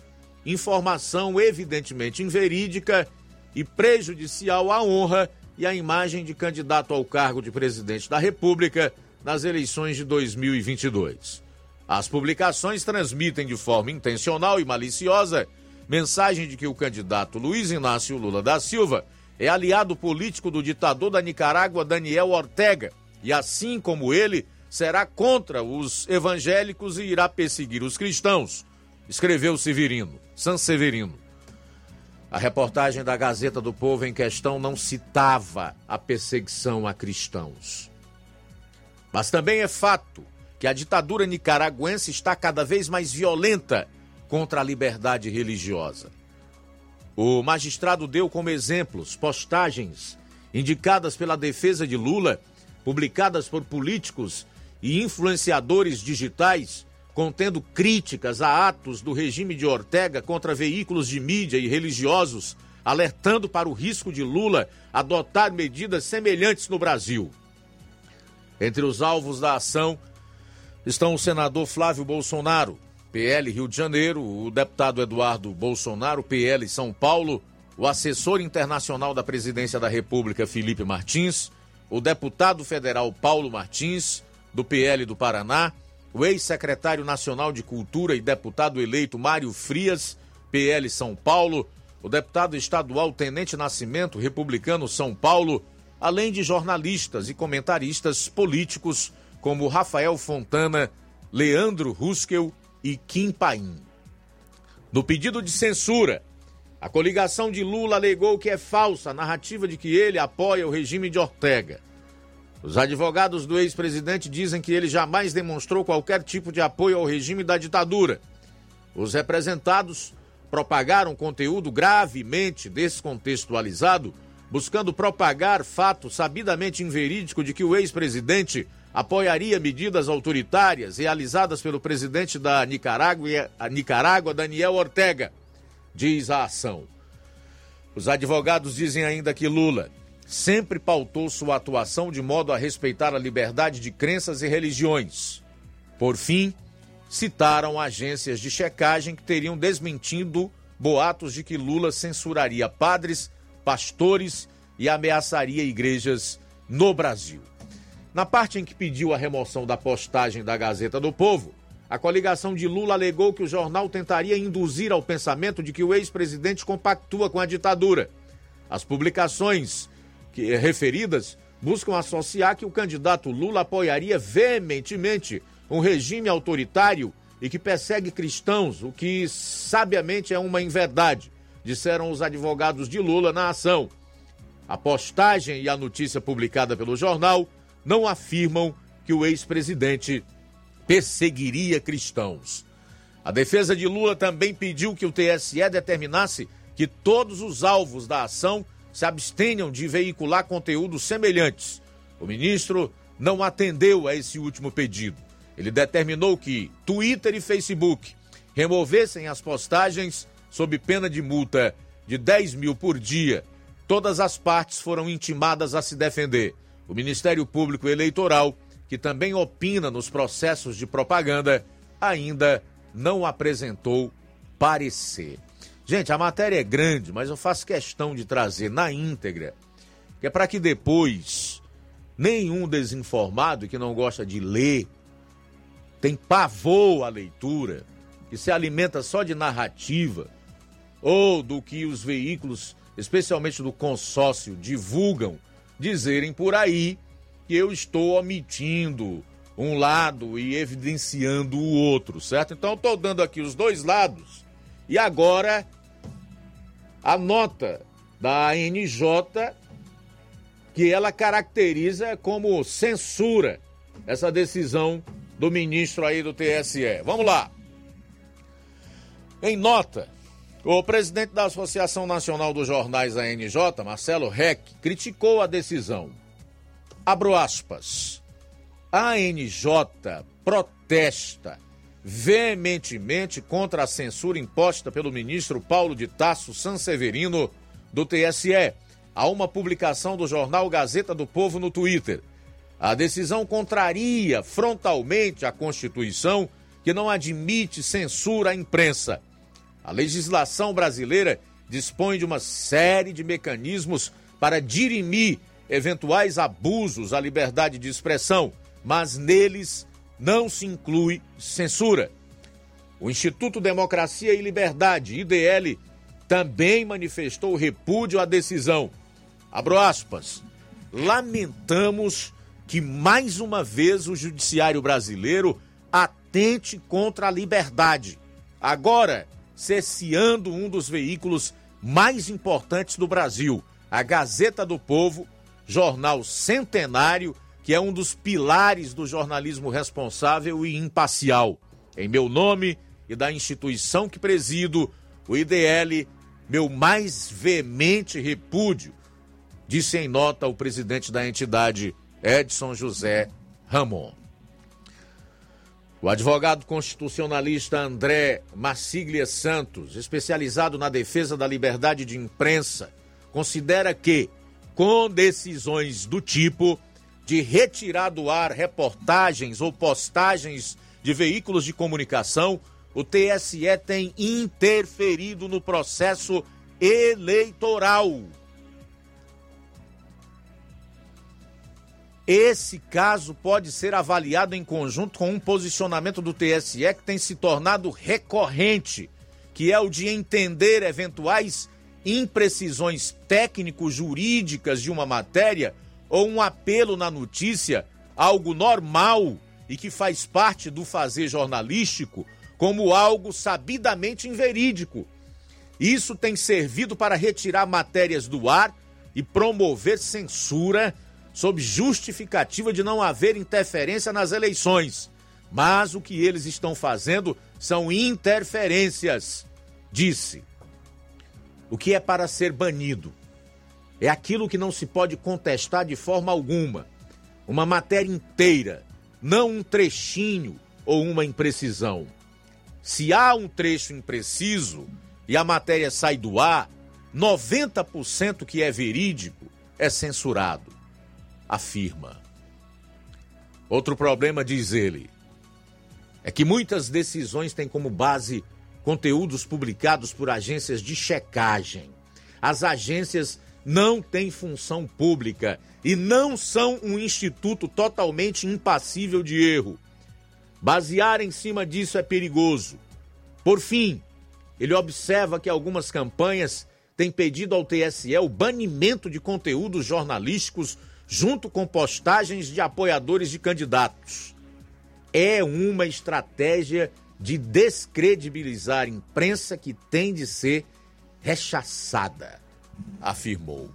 informação evidentemente inverídica e prejudicial à honra e a imagem de candidato ao cargo de presidente da República nas eleições de 2022. As publicações transmitem de forma intencional e maliciosa mensagem de que o candidato Luiz Inácio Lula da Silva é aliado político do ditador da Nicarágua Daniel Ortega e, assim como ele, será contra os evangélicos e irá perseguir os cristãos, escreveu Severino, Sanseverino. A reportagem da Gazeta do Povo em questão não citava a perseguição a cristãos. Mas também é fato que a ditadura nicaragüense está cada vez mais violenta contra a liberdade religiosa. O magistrado deu como exemplos postagens indicadas pela defesa de Lula, publicadas por políticos e influenciadores digitais, contendo críticas a atos do regime de Ortega contra veículos de mídia e religiosos, alertando para o risco de Lula adotar medidas semelhantes no Brasil. Entre os alvos da ação estão o senador Flávio Bolsonaro, PL Rio de Janeiro, o deputado Eduardo Bolsonaro, PL São Paulo, o assessor internacional da Presidência da República Felipe Martins, o deputado federal Paulo Martins, do PL do Paraná, o ex-secretário nacional de Cultura e deputado eleito Mário Frias, PL São Paulo, o deputado estadual Tenente Nascimento, republicano São Paulo, além de jornalistas e comentaristas políticos como Rafael Fontana, Leandro Ruskel e Kim Paim. No pedido de censura, a coligação de Lula alegou que é falsa a narrativa de que ele apoia o regime de Ortega. Os advogados do ex-presidente dizem que ele jamais demonstrou qualquer tipo de apoio ao regime da ditadura. Os representados propagaram conteúdo gravemente descontextualizado, buscando propagar fato sabidamente inverídico de que o ex-presidente apoiaria medidas autoritárias realizadas pelo presidente da Nicarágua, Nicarágua, Daniel Ortega, diz a ação. Os advogados dizem ainda que Lula sempre pautou sua atuação de modo a respeitar a liberdade de crenças e religiões. Por fim, citaram agências de checagem que teriam desmentido boatos de que Lula censuraria padres, pastores e ameaçaria igrejas no Brasil. Na parte em que pediu a remoção da postagem da Gazeta do Povo, a coligação de Lula alegou que o jornal tentaria induzir ao pensamento de que o ex-presidente compactua com a ditadura. As publicações que, referidas buscam associar que o candidato Lula apoiaria veementemente um regime autoritário e que persegue cristãos, o que sabiamente é uma inverdade, disseram os advogados de Lula na ação. A postagem e a notícia publicada pelo jornal não afirmam que o ex-presidente perseguiria cristãos. A defesa de Lula também pediu que o TSE determinasse que todos os alvos da ação se abstenham de veicular conteúdos semelhantes. O ministro não atendeu a esse último pedido. Ele determinou que Twitter e Facebook removessem as postagens sob pena de multa de 10 mil por dia. Todas as partes foram intimadas a se defender. O Ministério Público Eleitoral, que também opina nos processos de propaganda, ainda não apresentou parecer. Gente, a matéria é grande, mas eu faço questão de trazer na íntegra, que é para que depois nenhum desinformado que não gosta de ler tem pavor à leitura, que se alimenta só de narrativa, ou do que os veículos, especialmente do consórcio, divulgam, dizerem por aí que eu estou omitindo um lado e evidenciando o outro, certo? Então eu estou dando aqui os dois lados e agora a nota da ANJ que ela caracteriza como censura essa decisão do ministro aí do TSE. Vamos lá. Em nota, o presidente da Associação Nacional dos Jornais ANJ, Marcelo Reck, criticou a decisão. Abro aspas. A ANJ protesta veementemente contra a censura imposta pelo ministro Paulo de Tasso Sanseverino do TSE a uma publicação do jornal Gazeta do Povo no Twitter a decisão contraria frontalmente a Constituição, que não admite censura à imprensa. A legislação brasileira dispõe de uma série de mecanismos para dirimir eventuais abusos à liberdade de expressão, mas neles não se inclui censura. O Instituto Democracia e Liberdade, IDL, também manifestou repúdio à decisão. Abro aspas. Lamentamos que mais uma vez o judiciário brasileiro atente contra a liberdade. Agora, cesseando um dos veículos mais importantes do Brasil, a Gazeta do Povo, jornal centenário que é um dos pilares do jornalismo responsável e imparcial. Em meu nome e da instituição que presido, o IDL, meu mais veemente repúdio, disse em nota o presidente da entidade, Edson José Ramon. O advogado constitucionalista André Massiglia Santos, especializado na defesa da liberdade de imprensa, considera que, com decisões do tipo de retirar do ar reportagens ou postagens de veículos de comunicação, o TSE tem interferido no processo eleitoral. Esse caso pode ser avaliado em conjunto com um posicionamento do TSE que tem se tornado recorrente, que é o de entender eventuais imprecisões técnico-jurídicas de uma matéria ou um apelo na notícia, algo normal e que faz parte do fazer jornalístico, como algo sabidamente inverídico. Isso tem servido para retirar matérias do ar e promover censura sob justificativa de não haver interferência nas eleições. Mas o que eles estão fazendo são interferências, disse. O que é para ser banido? É aquilo que não se pode contestar de forma alguma. Uma matéria inteira, não um trechinho ou uma imprecisão. Se há um trecho impreciso e a matéria sai do ar, 90% que é verídico é censurado afirma. Outro problema, diz ele, é que muitas decisões têm como base conteúdos publicados por agências de checagem. As agências não têm função pública e não são um instituto totalmente impassível de erro. Basear em cima disso é perigoso. Por fim, ele observa que algumas campanhas têm pedido ao TSE o banimento de conteúdos jornalísticos junto com postagens de apoiadores de candidatos. É uma estratégia de descredibilizar imprensa que tem de ser rechaçada, afirmou.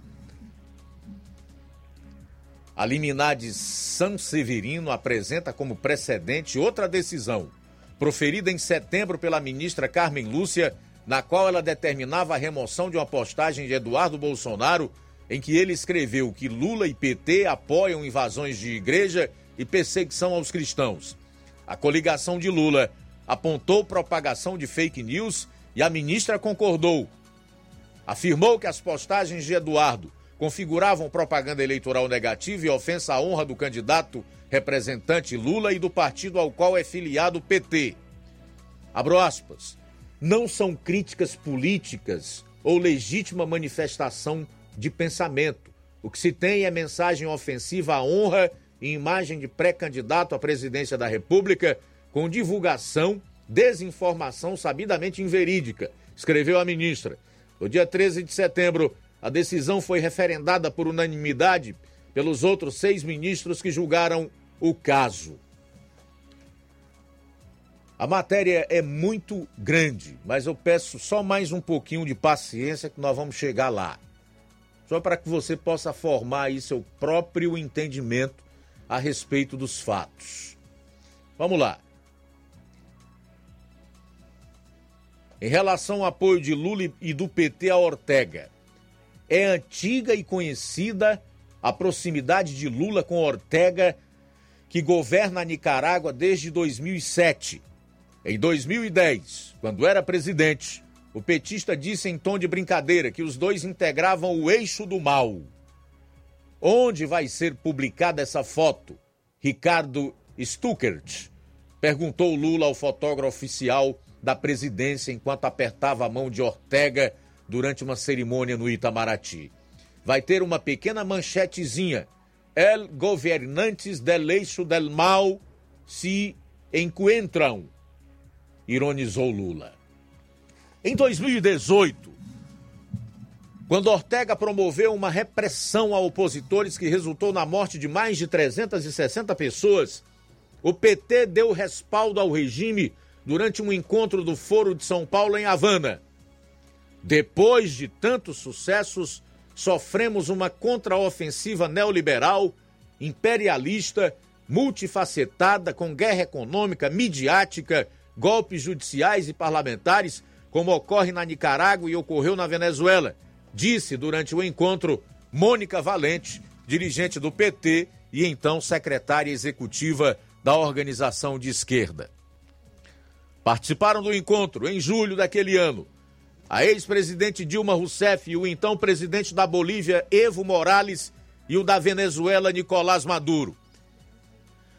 A liminar de São Severino apresenta como precedente outra decisão, proferida em setembro pela ministra Carmen Lúcia, na qual ela determinava a remoção de uma postagem de Eduardo Bolsonaro em que ele escreveu que Lula e PT apoiam invasões de igreja e perseguição aos cristãos. A coligação de Lula apontou propagação de fake news e a ministra concordou. Afirmou que as postagens de Eduardo configuravam propaganda eleitoral negativa e ofensa à honra do candidato representante Lula e do partido ao qual é filiado o PT. Abro aspas. Não são críticas políticas ou legítima manifestação de pensamento. O que se tem é mensagem ofensiva à honra e imagem de pré-candidato à presidência da República com divulgação, desinformação sabidamente inverídica, escreveu a ministra. No dia 13 de setembro, a decisão foi referendada por unanimidade pelos outros seis ministros que julgaram o caso. A matéria é muito grande, mas eu peço só mais um pouquinho de paciência que nós vamos chegar lá só para que você possa formar aí seu próprio entendimento a respeito dos fatos. Vamos lá. Em relação ao apoio de Lula e do PT a Ortega, é antiga e conhecida a proximidade de Lula com Ortega, que governa a Nicarágua desde 2007. Em 2010, quando era presidente, o petista disse em tom de brincadeira que os dois integravam o eixo do mal. Onde vai ser publicada essa foto? Ricardo Stuckert perguntou Lula ao fotógrafo oficial da presidência enquanto apertava a mão de Ortega durante uma cerimônia no Itamaraty. Vai ter uma pequena manchetezinha. El governantes del eixo del mal se encontram, ironizou Lula. Em 2018, quando Ortega promoveu uma repressão a opositores que resultou na morte de mais de 360 pessoas, o PT deu respaldo ao regime durante um encontro do Foro de São Paulo em Havana. Depois de tantos sucessos, sofremos uma contraofensiva neoliberal imperialista, multifacetada, com guerra econômica, midiática, golpes judiciais e parlamentares, como ocorre na Nicarágua e ocorreu na Venezuela, disse durante o encontro Mônica Valente, dirigente do PT e então secretária executiva da organização de esquerda. Participaram do encontro em julho daquele ano a ex-presidente Dilma Rousseff e o então presidente da Bolívia, Evo Morales, e o da Venezuela, Nicolás Maduro.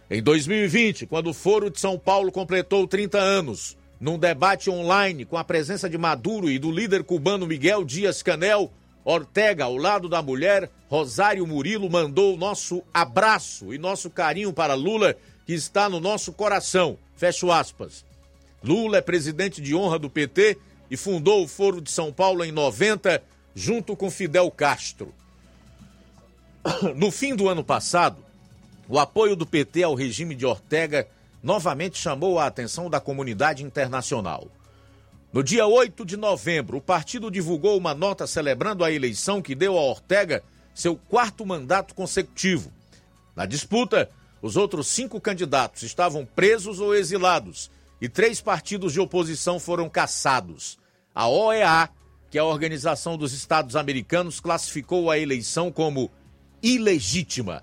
Em 2020, quando o Foro de São Paulo completou 30 anos, num debate online com a presença de Maduro e do líder cubano Miguel Dias Canel, Ortega, ao lado da mulher, Rosário Murilo, mandou nosso abraço e nosso carinho para Lula, que está no nosso coração. Fecho aspas. Lula é presidente de honra do PT e fundou o Foro de São Paulo em 90, junto com Fidel Castro. No fim do ano passado, o apoio do PT ao regime de Ortega novamente chamou a atenção da comunidade internacional. No dia 8 de novembro, o partido divulgou uma nota celebrando a eleição que deu a Ortega seu quarto mandato consecutivo. Na disputa, os outros cinco candidatos estavam presos ou exilados e três partidos de oposição foram caçados. A OEA, que é a Organização dos Estados Americanos, classificou a eleição como ilegítima.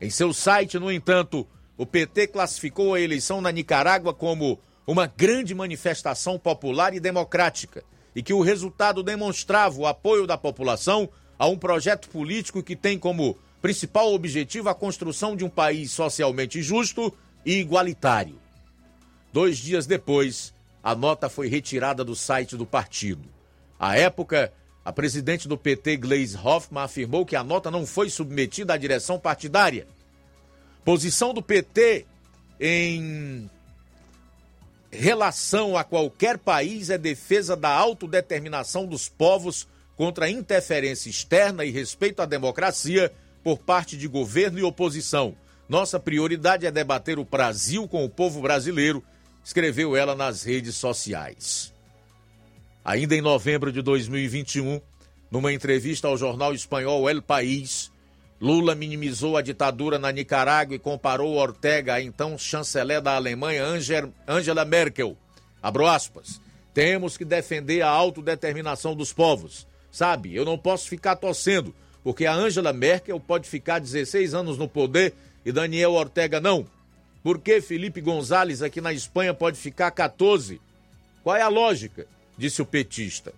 Em seu site, no entanto, o PT classificou a eleição na Nicarágua como uma grande manifestação popular e democrática e que o resultado demonstrava o apoio da população a um projeto político que tem como principal objetivo a construção de um país socialmente justo e igualitário. Dois dias depois, a nota foi retirada do site do partido. À época, a presidente do PT, Gleisi Hoffmann, afirmou que a nota não foi submetida à direção partidária. Posição do PT em relação a qualquer país é defesa da autodeterminação dos povos contra interferência externa e respeito à democracia por parte de governo e oposição. Nossa prioridade é debater o Brasil com o povo brasileiro escreveu ela nas redes sociais. Ainda em novembro de 2021, numa entrevista ao jornal espanhol El País, Lula minimizou a ditadura na Nicarágua e comparou Ortega a então chanceler da Alemanha, Angela Merkel. Abro aspas. Temos que defender a autodeterminação dos povos. Sabe, eu não posso ficar torcendo, porque a Angela Merkel pode ficar 16 anos no poder e Daniel Ortega não. Por que Felipe Gonzalez aqui na Espanha pode ficar 14? Qual é a lógica? Disse o petista.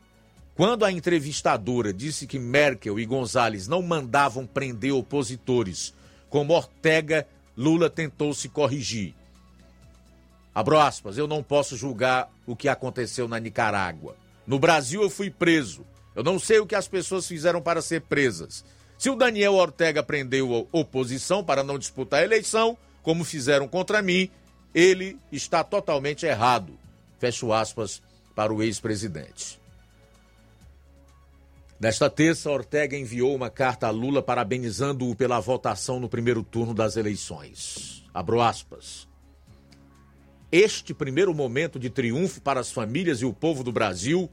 Quando a entrevistadora disse que Merkel e Gonzalez não mandavam prender opositores, como Ortega, Lula tentou se corrigir. Abro aspas, eu não posso julgar o que aconteceu na Nicarágua. No Brasil eu fui preso. Eu não sei o que as pessoas fizeram para ser presas. Se o Daniel Ortega prendeu a oposição para não disputar a eleição, como fizeram contra mim, ele está totalmente errado. Fecho aspas para o ex-presidente. Nesta terça, Ortega enviou uma carta a Lula parabenizando-o pela votação no primeiro turno das eleições. Abro aspas. Este primeiro momento de triunfo para as famílias e o povo do Brasil,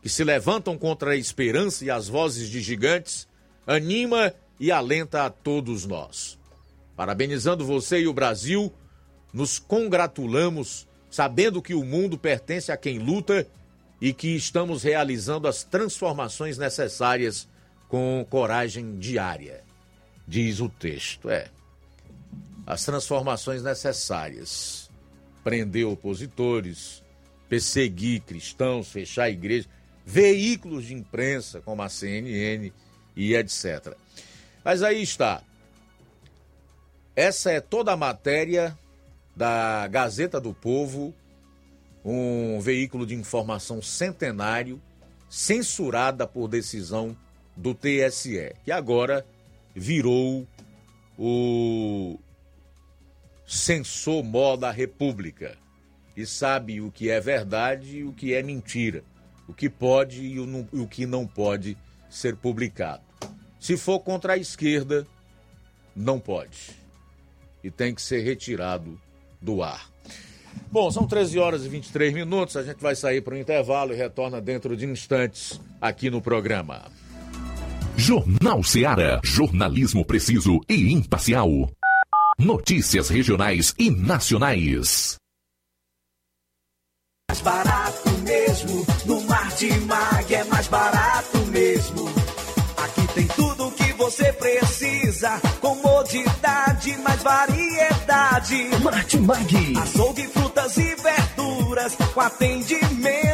que se levantam contra a esperança e as vozes de gigantes, anima e alenta a todos nós. Parabenizando você e o Brasil, nos congratulamos, sabendo que o mundo pertence a quem luta e que estamos realizando as transformações necessárias com coragem diária. Diz o texto. É. As transformações necessárias. Prender opositores, perseguir cristãos, fechar igrejas, veículos de imprensa como a CNN e etc. Mas aí está. Essa é toda a matéria da Gazeta do Povo, um veículo de informação centenário, censurada por decisão do TSE, que agora virou o censor mó da República. E sabe o que é verdade e o que é mentira, o que pode e o que não pode ser publicado. Se for contra a esquerda, não pode e tem que ser retirado do ar. Bom, são 13 horas e 23 minutos. A gente vai sair para o intervalo e retorna dentro de instantes aqui no programa. Jornal Seara. Jornalismo preciso e imparcial. Notícias regionais e nacionais. Mais barato mesmo, no Martimag é mais barato mesmo. Aqui tem tudo o que você precisa, comodidade, mais variedade. Martimag. Açougue, frutas e verduras, com atendimento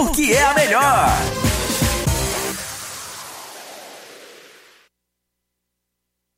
porque é a melhor.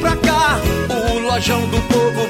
pra cá. O Lojão do Povo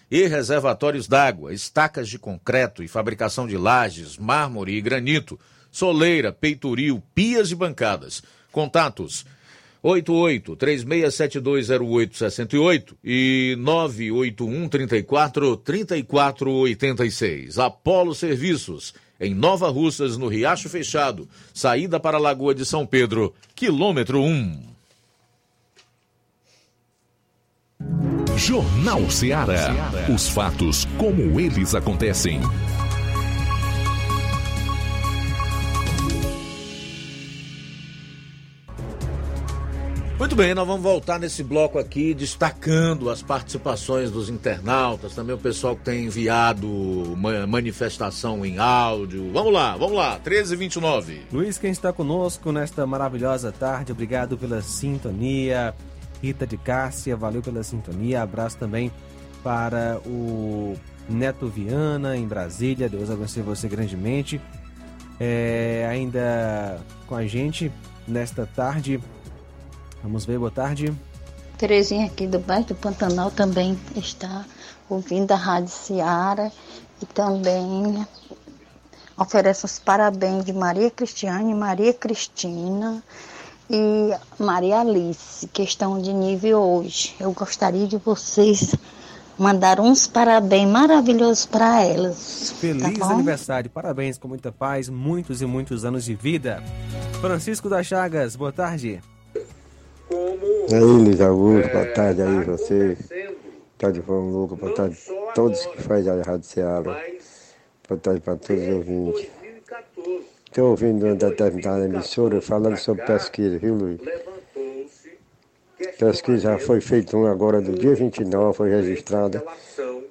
e reservatórios d'água, estacas de concreto e fabricação de lajes, mármore e granito, soleira, peitoril, pias e bancadas. Contatos 88 36720868 e 981 34 3486. Apolo Serviços, em Nova Russas, no Riacho Fechado, saída para a Lagoa de São Pedro, quilômetro 1. Jornal Seara. Os fatos como eles acontecem. Muito bem, nós vamos voltar nesse bloco aqui destacando as participações dos internautas, também o pessoal que tem enviado ma- manifestação em áudio. Vamos lá, vamos lá, 1329. Luiz, quem está conosco nesta maravilhosa tarde, obrigado pela sintonia. Rita de Cássia, valeu pela sintonia. Abraço também para o Neto Viana, em Brasília. Deus abençoe você grandemente. É, ainda com a gente nesta tarde. Vamos ver, boa tarde. Terezinha aqui do bairro do Pantanal também está ouvindo a Rádio Seara e também oferece os parabéns de Maria Cristiane, Maria Cristina e Maria Alice, que estão de nível hoje. Eu gostaria de vocês mandar uns parabéns maravilhosos para elas. Feliz tá aniversário, parabéns com muita paz, muitos e muitos anos de vida. Francisco das Chagas, boa tarde. E aí, Luiz Augusto, boa tarde aí, você. Tá de forma louca, boa tarde a todos que fazem a Rádio Ceará. Boa tarde para todos os ouvintes. Estou ouvindo uma determinada emissora falando sobre pesquisa, viu, Luiz? Pesquisa já foi feita uma agora do dia 29, foi registrada.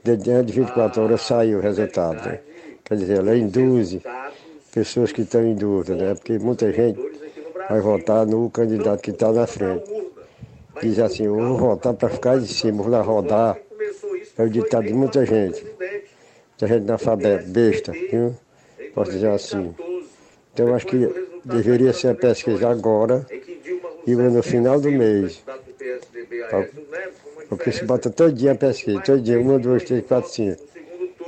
De dentro de 24 horas saiu o resultado. Né? Quer dizer, ela induz pessoas que estão em dúvida, né? Porque muita gente vai votar no candidato que está na frente. Diz assim, eu vou votar para ficar de cima, vou lá rodar. É o ditado de muita gente. Muita gente analfabeta, besta, viu? Posso dizer assim. Então eu acho que deveria ser a pesquisa agora e no final do mês. Pra- Porque se bota todo dia a pesquisa, todo dia, uma, duas, três, quatro, cinco.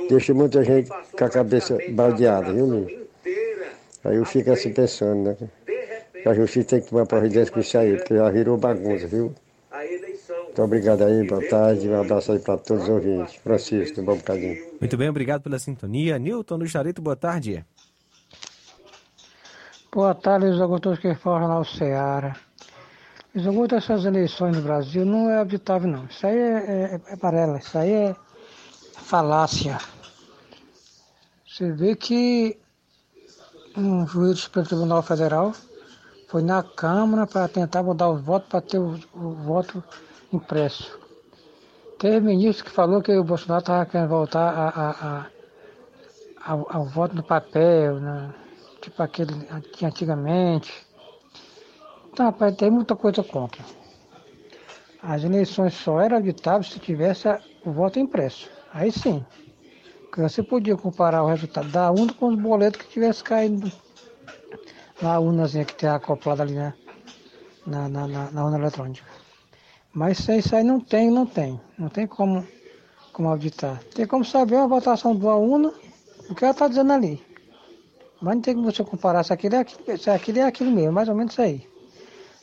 Deixa muita gente com a cabeça baldeada, viu, Luiz? Aí eu fico assim pensando, né? A justiça tem que tomar providência com isso aí, porque já virou bagunça, viu? Muito obrigado aí, boa tarde, um abraço aí para todos os ouvintes. Francisco, um bom bocadinho. Muito bem, obrigado pela sintonia. Newton do Charito, boa tarde. Boa tarde, Luiz Augusto, que fala o Jornal Seara. Luiz Augusto, essas eleições no Brasil não é habitável, não. Isso aí é, é, é amarela, isso aí é falácia. Você vê que um juiz do Supremo Tribunal Federal foi na Câmara para tentar mudar os votos para ter o, o voto impresso. Teve ministro que falou que o Bolsonaro estava querendo voltar a, a- a- ao, ao voto no papel, né? Tipo aquele de antigamente. Então, rapaz, tem muita coisa contra. As eleições só eram auditáveis se tivesse o voto impresso. Aí sim. Porque você podia comparar o resultado da urna com os boletos que tivesse caído na urnazinha que tem acoplada ali né? na, na, na, na urna eletrônica. Mas se isso aí não tem, não tem. Não tem como, como auditar. Tem como saber a votação da urna, o que ela está dizendo ali. Mas não tem como você comparar se aquilo é aquilo, se é aquilo mesmo, mais ou menos isso aí.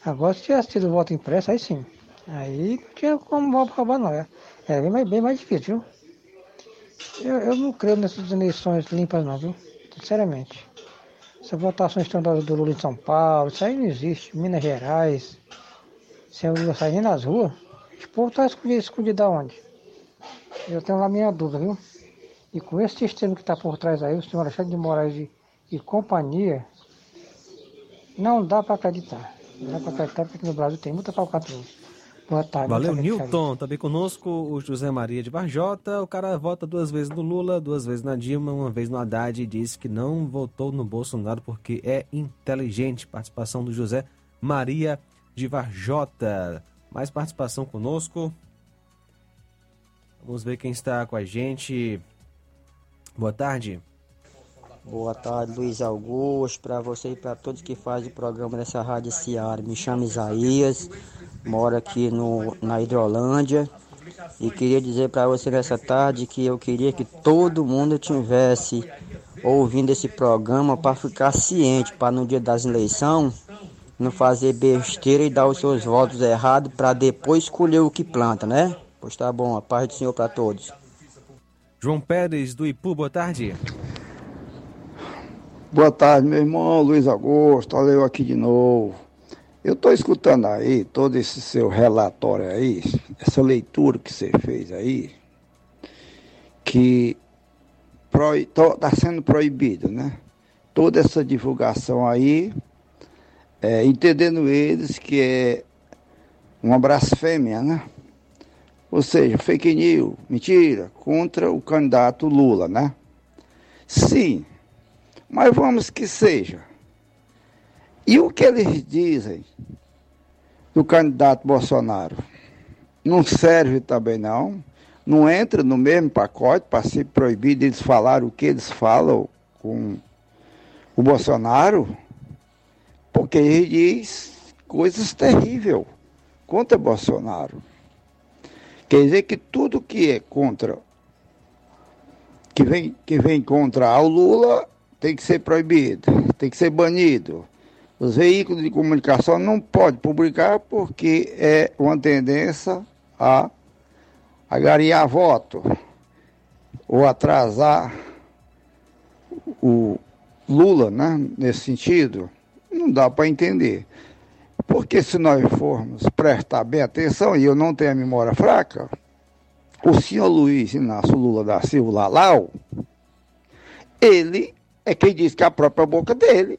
Agora, se tivesse tido voto impresso, aí sim. Aí não tinha como roubar, não. É, é bem, mais, bem mais difícil, viu? Eu, eu não creio nessas eleições limpas, não, viu? Sinceramente. Essa votação estandarte do Lula em São Paulo, isso aí não existe. Minas Gerais. Isso aí não sai nem nas ruas. Esse povo está escondido, escondido aonde? Eu tenho lá minha dúvida, viu? E com esse sistema que está por trás aí, o senhor Alexandre de Moraes e, e companhia, não dá para acreditar. Não dá para acreditar porque no Brasil tem muita falcatrua. Boa tarde. Valeu, Newton. Também conosco o José Maria de Varjota. O cara vota duas vezes no Lula, duas vezes na Dilma, uma vez no Haddad e disse que não votou no Bolsonaro porque é inteligente. Participação do José Maria de Varjota. Mais participação conosco. Vamos ver quem está com a gente. Boa tarde. Boa tarde, Luiz Augusto, para você e para todos que fazem o programa dessa Rádio Seara. Me chamo Isaías, moro aqui no, na Hidrolândia e queria dizer para você nessa tarde que eu queria que todo mundo tivesse ouvindo esse programa para ficar ciente, para no dia das eleições não fazer besteira e dar os seus votos errados para depois escolher o que planta, né? Pois tá bom, a paz do Senhor para todos. João Pérez do Ipu, boa tarde. Boa tarde, meu irmão Luiz Augusto. Olha eu aqui de novo. Eu estou escutando aí todo esse seu relatório aí, essa leitura que você fez aí, que está sendo proibido, né? Toda essa divulgação aí, é, entendendo eles que é uma blasfêmia, né? Ou seja, fake news, mentira, contra o candidato Lula, né? Sim, mas vamos que seja. E o que eles dizem do candidato Bolsonaro? Não serve também não? Não entra no mesmo pacote para ser proibido eles falar o que eles falam com o Bolsonaro? Porque ele diz coisas terríveis contra Bolsonaro. Quer dizer que tudo que é contra, que vem, que vem contra o Lula, tem que ser proibido, tem que ser banido. Os veículos de comunicação não podem publicar porque é uma tendência a agariar voto ou atrasar o Lula, né, nesse sentido, não dá para entender. Porque se nós formos prestar bem atenção, e eu não tenho a memória fraca, o senhor Luiz Inácio Lula da Silva Lalau, ele é quem diz que a própria boca dele,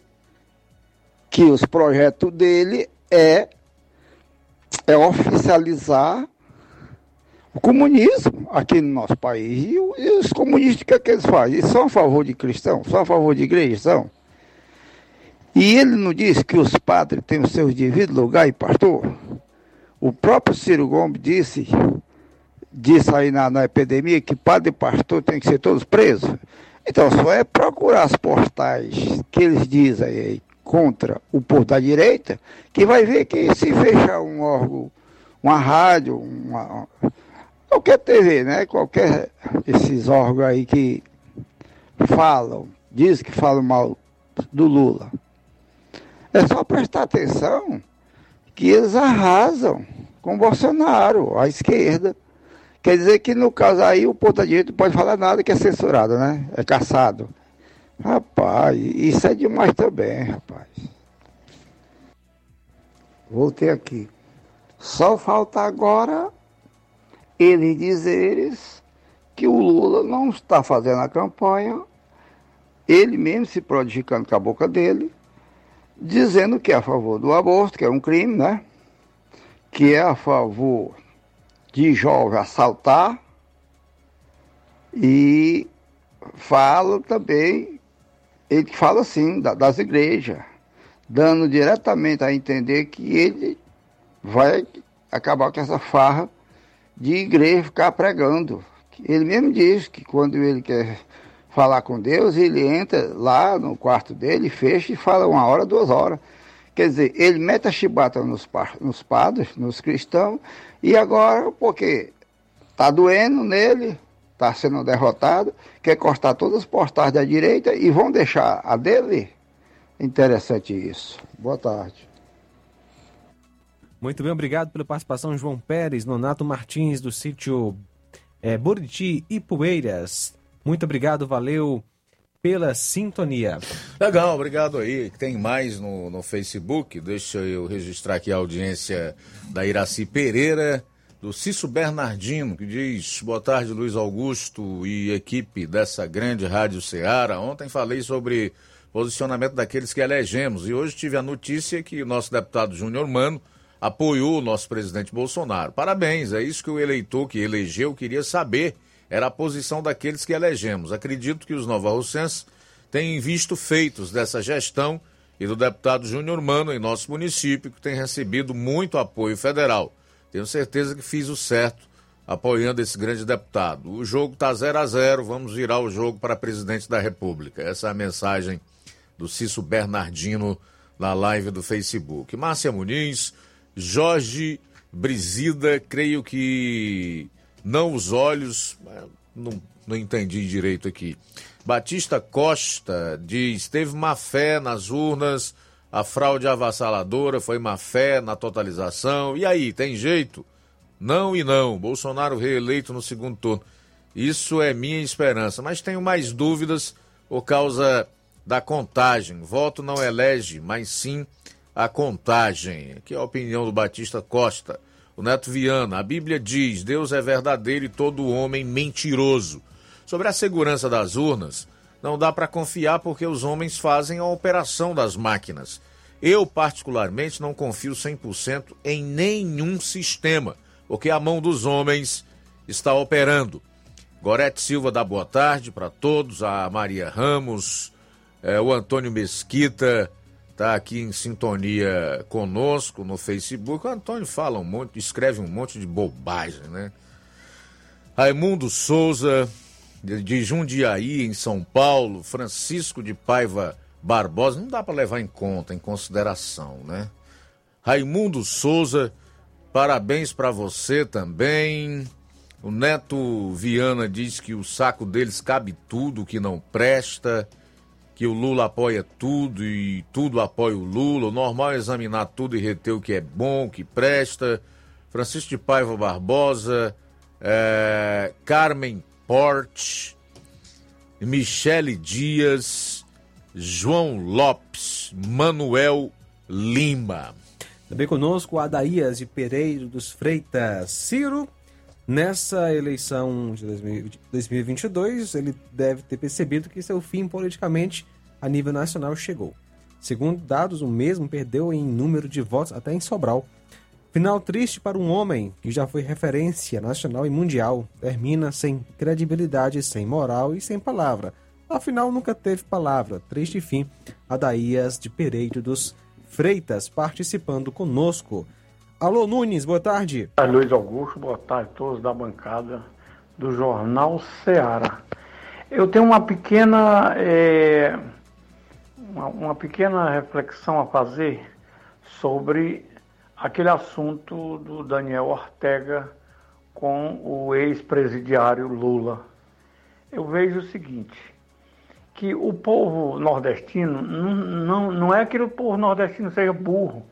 que os projetos dele é, é oficializar o comunismo aqui no nosso país. E, e os comunistas, o que, é que eles fazem? São a favor de cristãos? São a favor de igreja? São? E ele não disse que os padres têm os seus devidos lugar e pastor? O próprio Ciro Gomes disse, disse aí na, na epidemia que padre e pastor têm que ser todos presos. Então, só é procurar as postais que eles dizem aí contra o povo da direita, que vai ver que se fechar um órgão, uma rádio, uma, qualquer TV, né? Qualquer esses órgãos aí que falam, diz que falam mal do Lula. É só prestar atenção que eles arrasam com Bolsonaro, a esquerda. Quer dizer que no caso aí o ponto direito não pode falar nada que é censurado, né? É caçado. Rapaz, isso é demais também, rapaz. Voltei aqui. Só falta agora eles dizeres que o Lula não está fazendo a campanha, ele mesmo se prodificando com a boca dele, dizendo que é a favor do aborto, que é um crime, né? Que é a favor de jovem assaltar e fala também, ele fala assim, das igrejas, dando diretamente a entender que ele vai acabar com essa farra de igreja ficar pregando. Ele mesmo diz que quando ele quer falar com Deus, ele entra lá no quarto dele, fecha e fala uma hora, duas horas. Quer dizer, ele mete a chibata nos, nos padres, nos cristãos, e agora, porque está doendo nele, está sendo derrotado, quer cortar todas as postais da direita e vão deixar a dele? Interessante isso. Boa tarde. Muito bem, obrigado pela participação, João Pérez, Nonato Martins, do sítio é, Buriti e Poeiras. Muito obrigado, valeu pela sintonia. Legal, obrigado aí. Tem mais no, no Facebook. Deixa eu registrar aqui a audiência da Iraci Pereira, do Cício Bernardino, que diz: Boa tarde, Luiz Augusto e equipe dessa grande Rádio Ceará. Ontem falei sobre posicionamento daqueles que elegemos e hoje tive a notícia que o nosso deputado Júnior Mano apoiou o nosso presidente Bolsonaro. Parabéns, é isso que o eleitor que elegeu queria saber era a posição daqueles que elegemos. Acredito que os novarrocenses têm visto feitos dessa gestão e do deputado Júnior Mano em nosso município, que tem recebido muito apoio federal. Tenho certeza que fiz o certo apoiando esse grande deputado. O jogo está 0 a 0 vamos virar o jogo para presidente da República. Essa é a mensagem do Cício Bernardino na live do Facebook. Márcia Muniz, Jorge Brizida, creio que não os olhos, não, não entendi direito aqui. Batista Costa diz: teve má fé nas urnas, a fraude avassaladora foi má fé na totalização. E aí, tem jeito? Não e não. Bolsonaro reeleito no segundo turno. Isso é minha esperança, mas tenho mais dúvidas por causa da contagem. Voto não elege, mas sim a contagem. Aqui é a opinião do Batista Costa. O Neto Viana, a Bíblia diz: Deus é verdadeiro e todo homem mentiroso. Sobre a segurança das urnas, não dá para confiar porque os homens fazem a operação das máquinas. Eu, particularmente, não confio 100% em nenhum sistema, porque a mão dos homens está operando. Gorete Silva dá boa tarde para todos, a Maria Ramos, é, o Antônio Mesquita, está aqui em sintonia conosco no Facebook. O Antônio fala um monte, escreve um monte de bobagem, né? Raimundo Souza, de Jundiaí, em São Paulo, Francisco de Paiva Barbosa, não dá para levar em conta, em consideração, né? Raimundo Souza, parabéns para você também. O Neto Viana diz que o saco deles cabe tudo que não presta que o Lula apoia tudo e tudo apoia o Lula. O normal é examinar tudo e reter o que é bom, que presta. Francisco de Paiva Barbosa, é, Carmen Porte, Michele Dias, João Lopes, Manuel Lima. Também conosco Adaías de Pereiro dos Freitas. Ciro, nessa eleição de 2022, ele deve ter percebido que seu fim politicamente a nível nacional chegou. Segundo dados, o mesmo perdeu em número de votos até em Sobral. Final triste para um homem que já foi referência nacional e mundial. Termina sem credibilidade, sem moral e sem palavra. Afinal, nunca teve palavra. Triste fim. Adaías de Pereiro dos Freitas participando conosco. Alô, Nunes, boa tarde. Luiz Augusto, boa tarde a todos da bancada do Jornal Ceará. Eu tenho uma pequena. É uma, uma pequena reflexão a fazer sobre aquele assunto do Daniel Ortega com o ex-presidiário Lula. Eu vejo o seguinte, que o povo nordestino, não, não, não é que o povo nordestino seja burro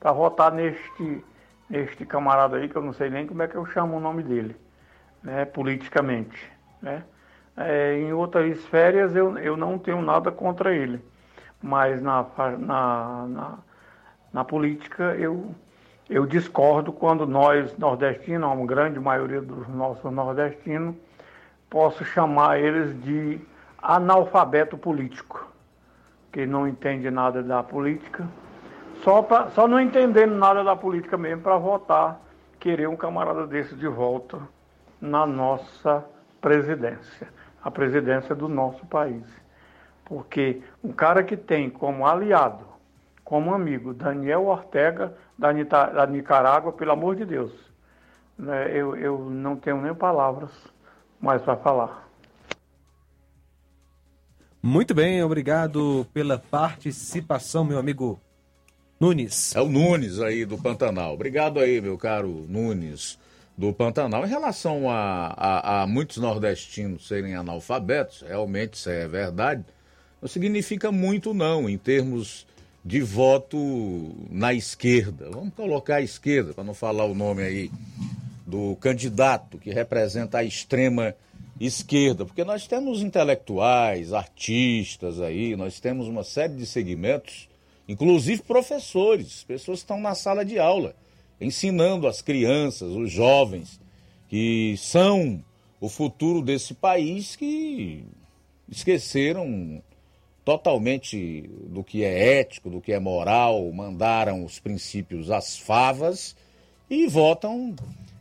para votar neste, neste camarada aí, que eu não sei nem como é que eu chamo o nome dele, né, politicamente. Né? É, em outras férias eu, eu não tenho nada contra ele mas na, na, na, na política eu, eu discordo quando nós, nordestinos, uma grande maioria dos nossos nordestinos, posso chamar eles de analfabeto político, que não entende nada da política, só, pra, só não entendendo nada da política mesmo para votar, querer um camarada desse de volta na nossa presidência, a presidência do nosso país. Porque um cara que tem como aliado, como amigo, Daniel Ortega, da, da Nicarágua, pelo amor de Deus, né, eu, eu não tenho nem palavras mais para falar. Muito bem, obrigado pela participação, meu amigo Nunes. É o Nunes aí do Pantanal. Obrigado aí, meu caro Nunes do Pantanal. Em relação a, a, a muitos nordestinos serem analfabetos, realmente isso é verdade não significa muito, não, em termos de voto na esquerda. Vamos colocar a esquerda, para não falar o nome aí do candidato que representa a extrema esquerda, porque nós temos intelectuais, artistas aí, nós temos uma série de segmentos, inclusive professores, pessoas que estão na sala de aula, ensinando as crianças, os jovens, que são o futuro desse país, que esqueceram totalmente do que é ético, do que é moral, mandaram os princípios às favas e votam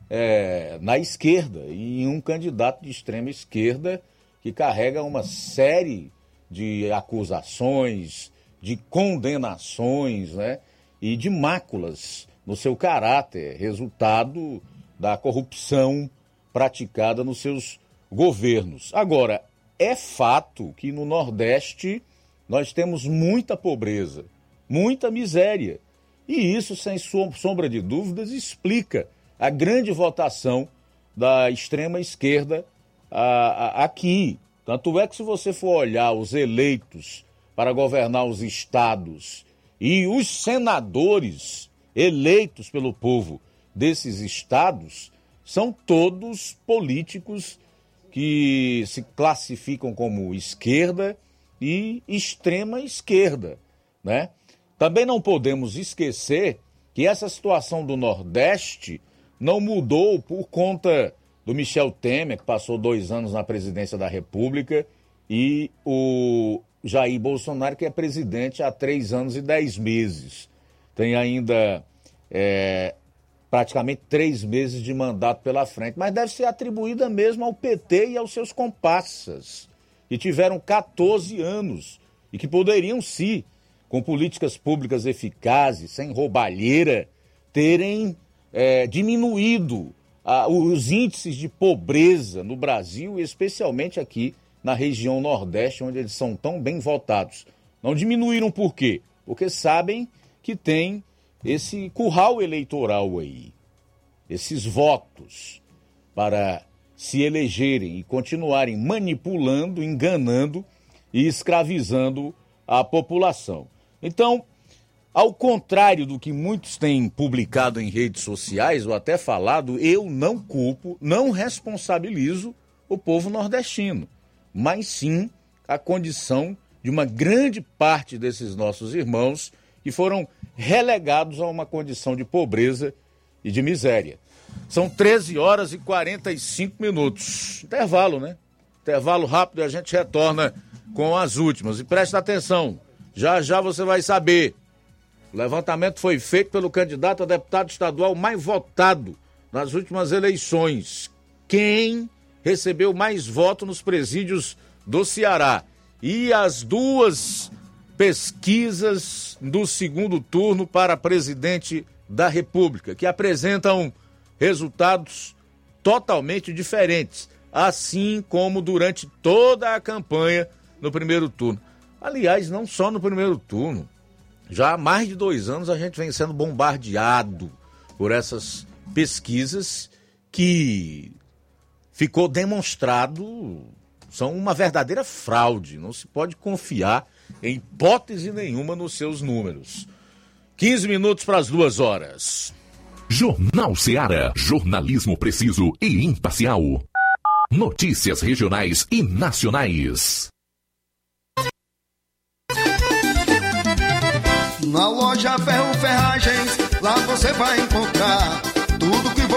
é, na esquerda, em um candidato de extrema esquerda que carrega uma série de acusações, de condenações né, e de máculas no seu caráter, resultado da corrupção praticada nos seus governos. Agora, é fato que no Nordeste nós temos muita pobreza, muita miséria. E isso, sem sombra de dúvidas, explica a grande votação da extrema esquerda aqui. Tanto é que, se você for olhar os eleitos para governar os estados e os senadores eleitos pelo povo desses estados, são todos políticos que se classificam como esquerda e extrema esquerda, né? Também não podemos esquecer que essa situação do Nordeste não mudou por conta do Michel Temer, que passou dois anos na presidência da República, e o Jair Bolsonaro, que é presidente há três anos e dez meses. Tem ainda é, praticamente três meses de mandato pela frente, mas deve ser atribuída mesmo ao PT e aos seus comparsas que tiveram 14 anos e que poderiam, sim, com políticas públicas eficazes, sem roubalheira, terem é, diminuído a, os índices de pobreza no Brasil, especialmente aqui na região Nordeste, onde eles são tão bem votados. Não diminuíram por quê? Porque sabem que tem esse curral eleitoral aí, esses votos para se elegerem e continuarem manipulando, enganando e escravizando a população. Então, Ao contrário do que muitos têm publicado em redes sociais ou até falado, eu não culpo, não responsabilizo o povo nordestino, mas sim a condição de uma grande parte desses nossos irmãos que foram relegados a uma condição de pobreza e de miséria. São 13 horas e 45 minutos. Intervalo, né? Intervalo rápido e a gente retorna com as últimas. E preste atenção, já já você vai saber. O levantamento foi feito pelo candidato a deputado estadual mais votado nas últimas eleições. Quem recebeu mais votos nos presídios do Ceará? E as duas pesquisas do segundo turno para presidente da República, que apresentam resultados totalmente diferentes, assim como durante toda a campanha no primeiro turno. Aliás, não só no primeiro turno. Já há mais de dois anos a gente vem sendo bombardeado por essas pesquisas que ficou demonstrado são uma verdadeira fraude. Não se pode confiar em hipótese nenhuma nos seus números. 15 minutos para as duas horas. Jornal Seara. Jornalismo preciso e imparcial. Notícias regionais e nacionais. Na loja Ferro Ferragens, lá você vai encontrar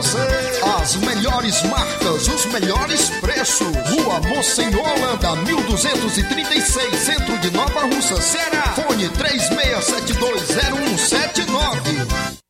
você. As melhores marcas, os melhores preços. Rua Monsenhor Holanda, 1236, centro de Nova Russa, Ceará. Fone 36720179.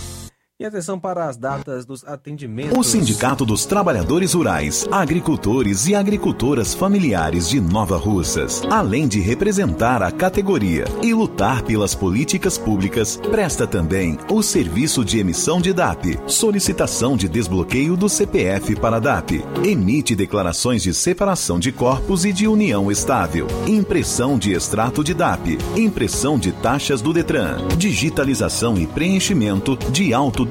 E atenção para as datas dos atendimentos. O Sindicato dos Trabalhadores Rurais, Agricultores e Agricultoras Familiares de Nova Russas, além de representar a categoria e lutar pelas políticas públicas, presta também o serviço de emissão de DAP, solicitação de desbloqueio do CPF para DAP, emite declarações de separação de corpos e de união estável, impressão de extrato de DAP, impressão de taxas do Detran, digitalização e preenchimento de auto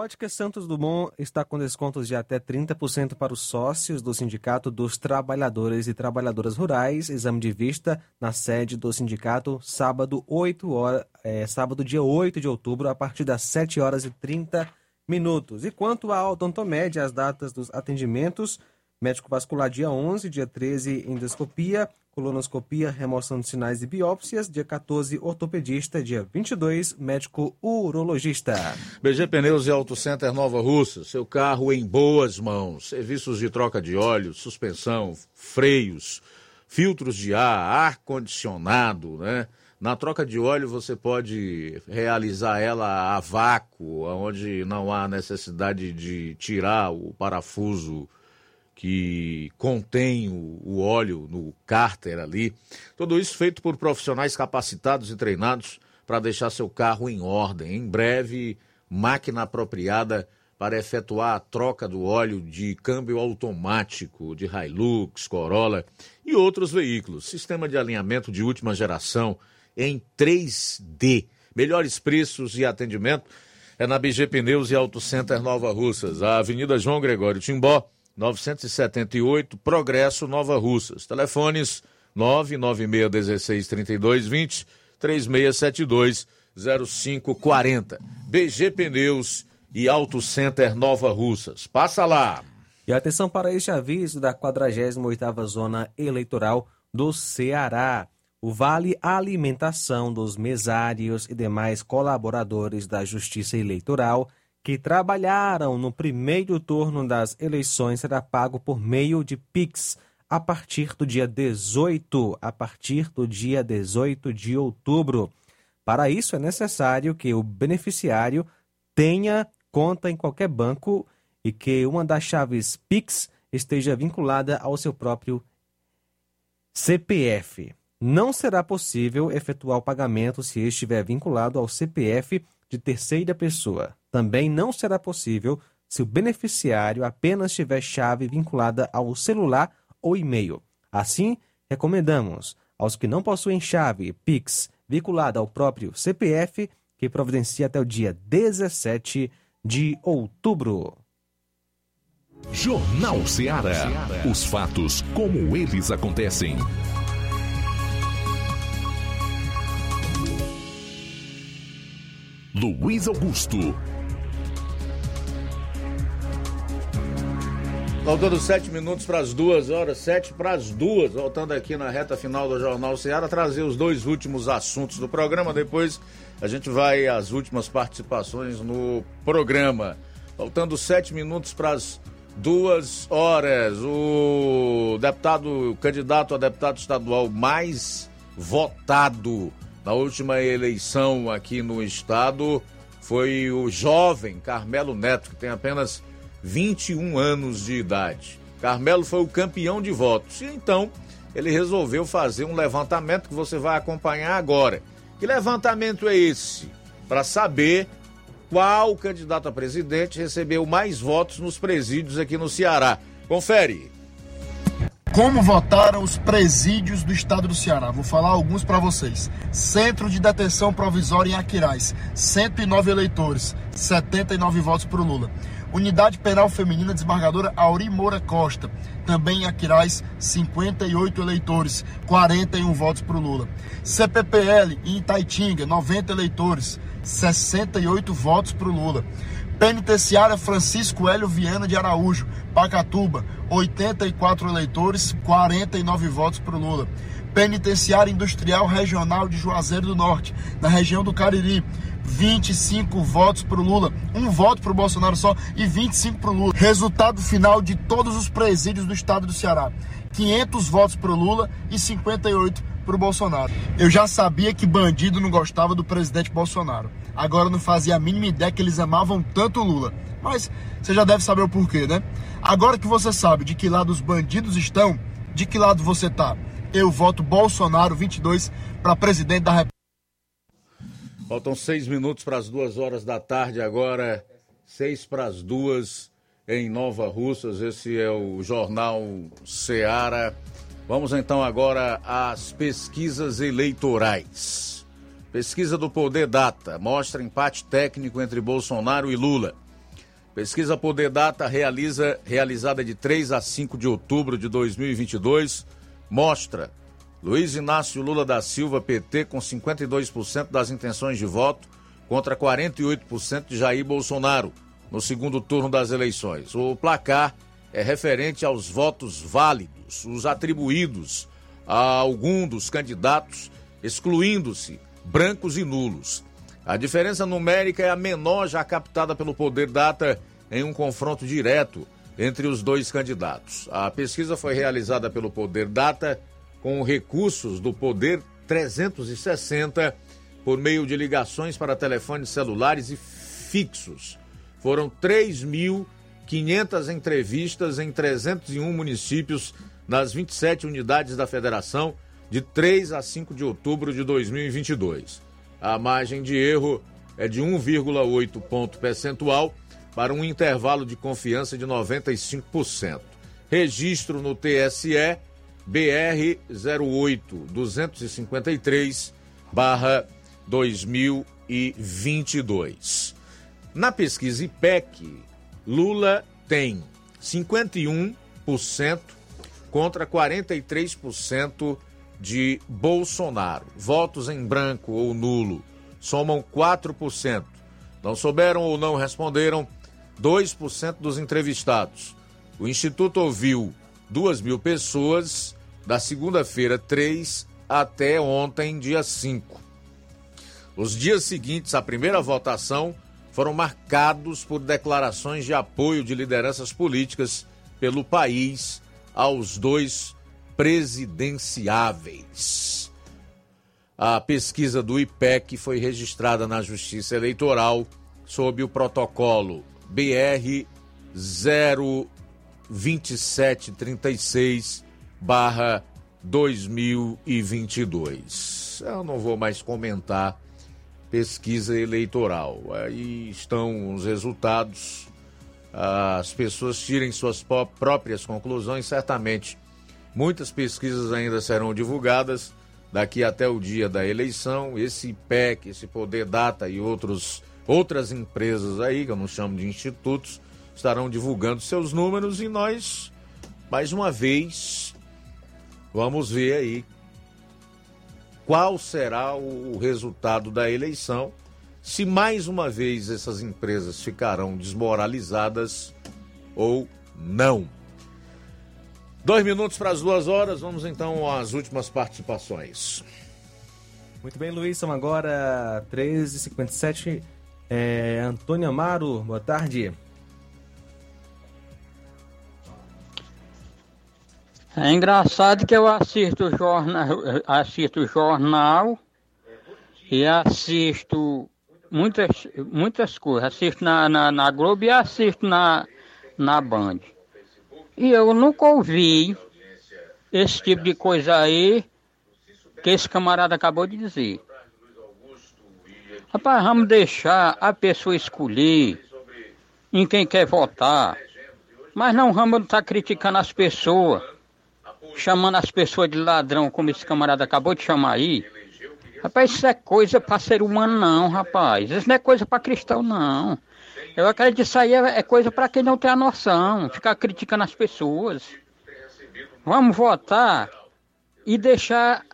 Ótica Santos Dumont está com descontos de até 30% para os sócios do Sindicato dos Trabalhadores e Trabalhadoras Rurais. Exame de vista na sede do sindicato, sábado, 8 horas, é, sábado dia 8 de outubro, a partir das 7 horas e 30 minutos. E quanto à odontomédia, as datas dos atendimentos, médico vascular dia 11, dia 13 endoscopia, colonoscopia, remoção de sinais de biópsias, dia 14 ortopedista, dia 22 médico urologista. BG Pneus e Auto Center Nova Russa, seu carro em boas mãos. Serviços de troca de óleo, suspensão, freios, filtros de ar, ar condicionado, né? Na troca de óleo você pode realizar ela a vácuo, onde não há necessidade de tirar o parafuso que contém o, o óleo no cárter ali. Tudo isso feito por profissionais capacitados e treinados para deixar seu carro em ordem. Em breve, máquina apropriada para efetuar a troca do óleo de câmbio automático de Hilux, Corolla e outros veículos. Sistema de alinhamento de última geração em 3D. Melhores preços e atendimento é na BG Pneus e Auto Center Nova Russas, a Avenida João Gregório Timbó, 978, Progresso, Nova Russas. Telefones 996163220, 3672 0540. BG Pneus e Auto Center Nova Russas. Passa lá. E atenção para este aviso da 48ª Zona Eleitoral do Ceará. O Vale Alimentação dos mesários e demais colaboradores da Justiça Eleitoral que trabalharam no primeiro turno das eleições será pago por meio de Pix a partir do dia 18, a partir do dia 18 de outubro. Para isso é necessário que o beneficiário tenha conta em qualquer banco e que uma das chaves Pix esteja vinculada ao seu próprio CPF. Não será possível efetuar o pagamento se estiver vinculado ao CPF de terceira pessoa. Também não será possível se o beneficiário apenas tiver chave vinculada ao celular ou e-mail. Assim, recomendamos aos que não possuem chave Pix vinculada ao próprio CPF que providencie até o dia 17 de outubro. Jornal Ceará. Os fatos como eles acontecem. Luiz Augusto. Faltando sete minutos para as duas horas, sete para as duas, voltando aqui na reta final do Jornal Ceará, trazer os dois últimos assuntos do programa. Depois a gente vai às últimas participações no programa. Faltando sete minutos para as duas horas, o deputado, o candidato a deputado estadual mais votado na última eleição aqui no estado foi o jovem Carmelo Neto, que tem apenas 21 anos de idade. Carmelo foi o campeão de votos e então ele resolveu fazer um levantamento que você vai acompanhar agora. Que levantamento é esse? Para saber qual candidato a presidente recebeu mais votos nos presídios aqui no Ceará. Confere. Como votaram os presídios do estado do Ceará? Vou falar alguns para vocês. Centro de Detenção Provisória em Aquiraz, 109 eleitores, 79 votos para o Lula. Unidade Penal Feminina Desembargadora Auri Moura Costa, também em Aquiraz, 58 eleitores, 41 votos para o Lula. CPPL em Itaitinga, 90 eleitores, 68 votos para o Lula. Penitenciária Francisco Hélio Viana de Araújo, Pacatuba, 84 eleitores, 49 votos para o Lula. Penitenciária Industrial Regional de Juazeiro do Norte, na região do Cariri, 25 votos para o Lula, um voto para o Bolsonaro só e 25 para o Lula. Resultado final de todos os presídios do estado do Ceará. 500 votos pro Lula e 58 pro Bolsonaro. Eu já sabia que bandido não gostava do presidente Bolsonaro. Agora não fazia a mínima ideia que eles amavam tanto o Lula. Mas você já deve saber o porquê, né? Agora que você sabe de que lado os bandidos estão, de que lado você tá? Eu voto Bolsonaro 22 para presidente da República. Faltam seis minutos para as duas horas da tarde agora, seis para as duas em Nova Russas. Esse é o Jornal Seara. Vamos então agora às pesquisas eleitorais. Pesquisa do Poder Data mostra empate técnico entre Bolsonaro e Lula. Pesquisa Poder Data realiza, realizada de 3 a 5 de outubro de 2022 mostra Luiz Inácio Lula da Silva, PT, com 52% das intenções de voto contra 48% de Jair Bolsonaro no segundo turno das eleições. O placar é referente aos votos válidos, os atribuídos a algum dos candidatos, excluindo-se brancos e nulos. A diferença numérica é a menor já captada pelo Poder Data em um confronto direto entre os dois candidatos. A pesquisa foi realizada pelo Poder Data com recursos do Poder 360 por meio de ligações para telefones celulares e fixos. Foram 3.500 entrevistas em 301 municípios nas 27 unidades da federação de 3 a 5 de outubro de 2022. A margem de erro é de 1,8 ponto percentual para um intervalo de confiança de 95%. Registro no TSE BR 08 253 barra 2022. Na pesquisa IPEC, Lula tem 51% contra 43% de Bolsonaro. Votos em branco ou nulo somam 4%. Não souberam ou não responderam 2% dos entrevistados. O Instituto ouviu 2 mil pessoas da segunda-feira 3 até ontem, dia 5. Os dias seguintes à primeira votação foram marcados por declarações de apoio de lideranças políticas pelo país aos dois presidenciáveis. A pesquisa do IPEC foi registrada na Justiça Eleitoral sob o protocolo BR 02736 barra 2022. Eu não vou mais comentar pesquisa eleitoral. Aí estão os resultados. As pessoas tirem suas próprias conclusões, certamente. Muitas pesquisas ainda serão divulgadas daqui até o dia da eleição. Esse IPEC, esse Poder Data e outros outras empresas aí, que eu não chamo de institutos, estarão divulgando seus números e nós, mais uma vez, vamos ver aí qual será o resultado da eleição, se mais uma vez essas empresas ficarão desmoralizadas ou não. Dois minutos para as duas horas, vamos então às últimas participações. Muito bem, Luiz, são agora 13h57. É, Antônio Amaro, boa tarde. É engraçado que eu assisto jornal, assisto jornal e assisto muitas, muitas coisas. Assisto na, na, na Globo e assisto na, na Band. E eu nunca ouvi esse tipo de coisa aí que esse camarada acabou de dizer. Rapaz, vamos deixar a pessoa escolher em quem quer votar. Mas não vamos estar tá criticando as pessoas, chamando as pessoas de ladrão, como esse camarada acabou de chamar aí. Rapaz, isso é coisa para ser humano, não, rapaz. Isso não é coisa para cristão, não. Eu acredito que isso aí é, é coisa para quem não tem a noção, ficar criticando as pessoas. Vamos votar e deixar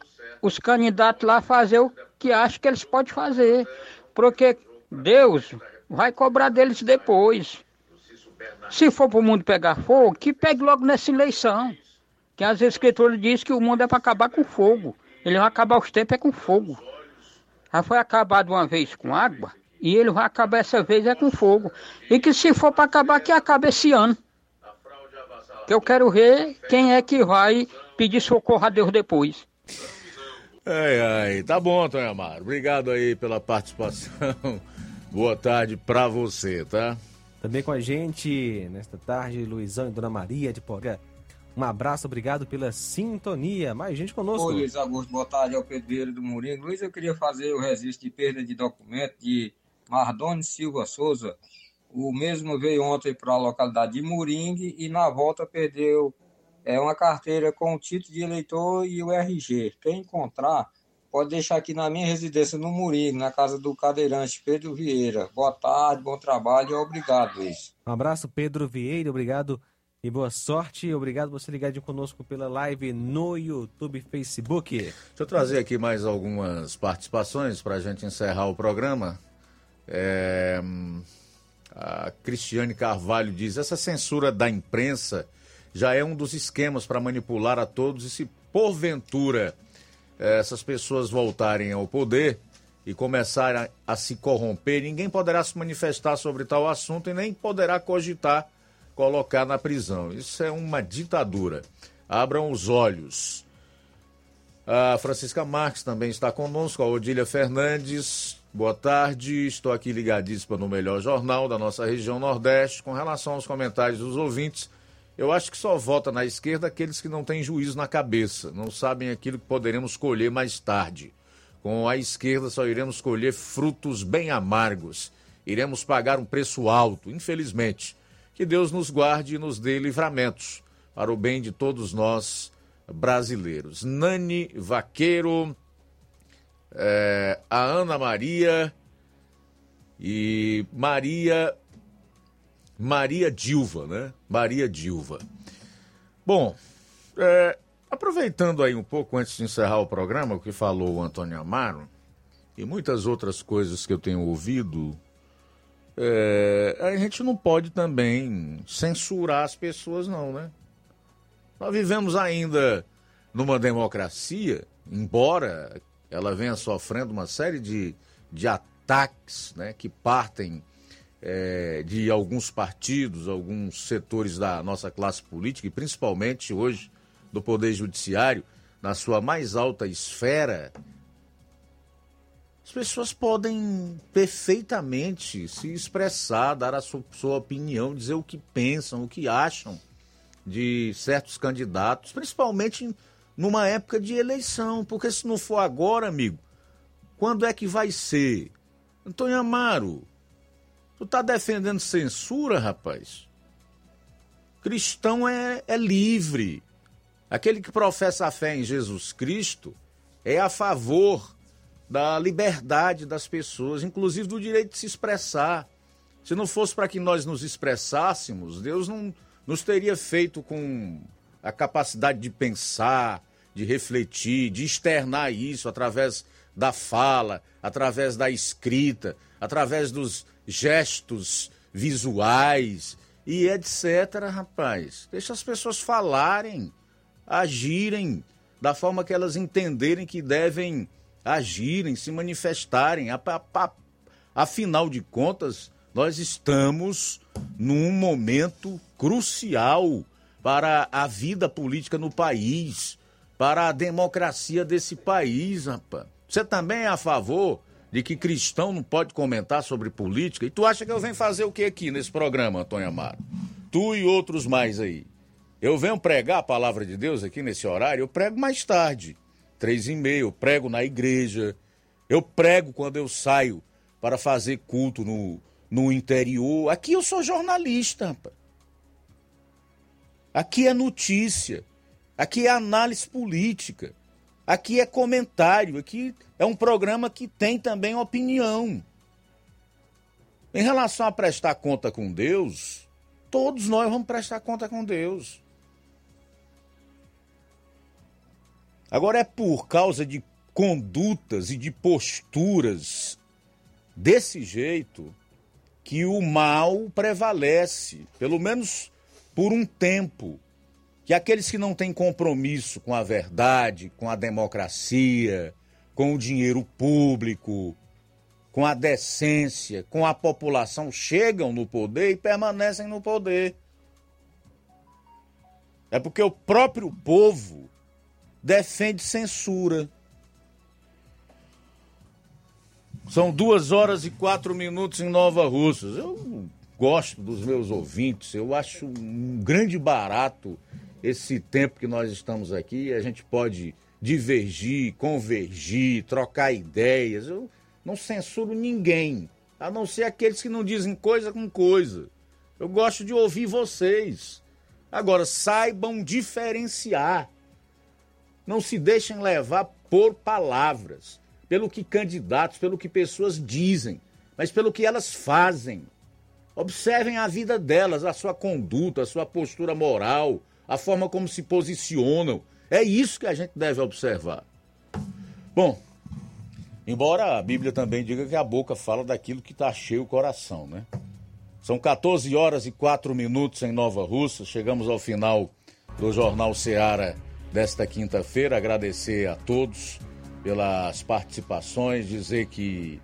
os candidatos lá fazer o que acham que eles podem fazer. Porque Deus vai cobrar deles depois. Se for para o mundo pegar fogo, que pegue logo nessa eleição. Que as escrituras diz que o mundo é para acabar com fogo. Ele vai acabar os tempos é com fogo. Já foi acabado uma vez com água, e ele vai acabar essa vez é com fogo. E que se for para acabar, que acabe esse ano. Que eu quero ver quem é que vai pedir socorro a Deus depois. Ai, ai, tá bom, Antônio Amaro. Obrigado aí pela participação. Boa tarde pra você, tá? Também com a gente nesta tarde, Luizão e Dona Maria de Porã. Um abraço, obrigado pela sintonia. Mais gente conosco. Oi, Luiz Augusto, boa tarde ao Pedreiro do Mourinho. Luiz, eu queria fazer o registro de perda de documento de Mardoni Silva Souza. O mesmo veio ontem para a localidade de Moringue e na volta perdeu é, uma carteira com o título de eleitor e o RG. Quem encontrar, pode deixar aqui na minha residência no Moringue, na casa do cadeirante Pedro Vieira. Boa tarde, bom trabalho e obrigado, Luiz. Um abraço, Pedro Vieira, obrigado e boa sorte. Obrigado por você ligadinho conosco pela live no YouTube Facebook. Deixa eu trazer aqui mais algumas participações para a gente encerrar o programa. É, a Cristiane Carvalho diz: essa censura da imprensa já é um dos esquemas para manipular a todos e se porventura eh, essas pessoas voltarem ao poder e começarem a, a se corromper, ninguém poderá se manifestar sobre tal assunto e nem poderá cogitar colocar na prisão. Isso é uma ditadura. Abram os olhos. A Francisca Marques também está conosco, a Odília Fernandes. Boa tarde, estou aqui ligadíssima no melhor jornal da nossa região Nordeste. Com relação aos comentários dos ouvintes, eu acho que só vota na esquerda aqueles que não têm juízo na cabeça, não sabem aquilo que poderemos colher mais tarde. Com a esquerda só iremos colher frutos bem amargos. Iremos pagar um preço alto, infelizmente. Que Deus nos guarde e nos dê livramentos para o bem de todos nós brasileiros. Nani Vaqueiro, é, a Ana Maria e Maria Maria Dilva, né? Maria Dilva. Bom, é, aproveitando aí um pouco antes de encerrar o programa, o que falou o Antônio Amaro e muitas outras coisas que eu tenho ouvido é, a gente não pode também censurar as pessoas, não, né? Nós vivemos ainda numa democracia, embora ela venha sofrendo uma série de, de ataques né, que partem é, de alguns partidos, alguns setores da nossa classe política, e principalmente hoje do Poder Judiciário, na sua mais alta esfera as pessoas podem perfeitamente se expressar, dar a sua, sua, opinião, dizer o que pensam, o que acham de certos candidatos, principalmente numa época de eleição, porque se não for agora, amigo, quando é que vai ser? Antônio Amaro, tu tá defendendo censura, rapaz? Cristão é, é livre. Aquele que professa a fé em Jesus Cristo é a favor da liberdade das pessoas, inclusive do direito de se expressar. Se não fosse para que nós nos expressássemos, Deus não nos teria feito com a capacidade de pensar, de refletir, de externar isso através da fala, através da escrita, através dos gestos visuais e etc, rapaz. Deixa as pessoas falarem, agirem da forma que elas entenderem que devem agirem, se manifestarem. Afinal de contas, nós estamos num momento crucial para a vida política no país, para a democracia desse país, rapaz. Você também é a favor de que cristão não pode comentar sobre política? E tu acha que eu venho fazer o que aqui nesse programa, Antônio Amaro? Tu e outros mais aí. Eu venho pregar a palavra de Deus aqui nesse horário, eu prego mais tarde três e meia, eu prego na igreja, eu prego quando eu saio para fazer culto no, no interior. Aqui eu sou jornalista. Aqui é notícia, aqui é análise política, aqui é comentário, aqui é um programa que tem também opinião. Em relação a prestar conta com Deus, todos nós vamos prestar conta com Deus. Agora é por causa de condutas e de posturas desse jeito que o mal prevalece, pelo menos por um tempo. Que aqueles que não têm compromisso com a verdade, com a democracia, com o dinheiro público, com a decência, com a população, chegam no poder e permanecem no poder. É porque o próprio povo defende censura. São duas horas e quatro minutos em Nova Russas. Eu gosto dos meus ouvintes, eu acho um grande barato esse tempo que nós estamos aqui. A gente pode divergir, convergir, trocar ideias. Eu não censuro ninguém, a não ser aqueles que não dizem coisa com coisa. Eu gosto de ouvir vocês. Agora, saibam diferenciar. Não se deixem levar por palavras, pelo que candidatos, pelo que pessoas dizem, mas pelo que elas fazem. Observem a vida delas, a sua conduta, a sua postura moral, a forma como se posicionam. É isso que a gente deve observar. Bom, embora a Bíblia também diga que a boca fala daquilo que está cheio o coração, né? São 14 horas e 4 minutos em Nova Russa. Chegamos ao final do Jornal Seara desta quinta-feira. Agradecer a todos pelas participações, dizer que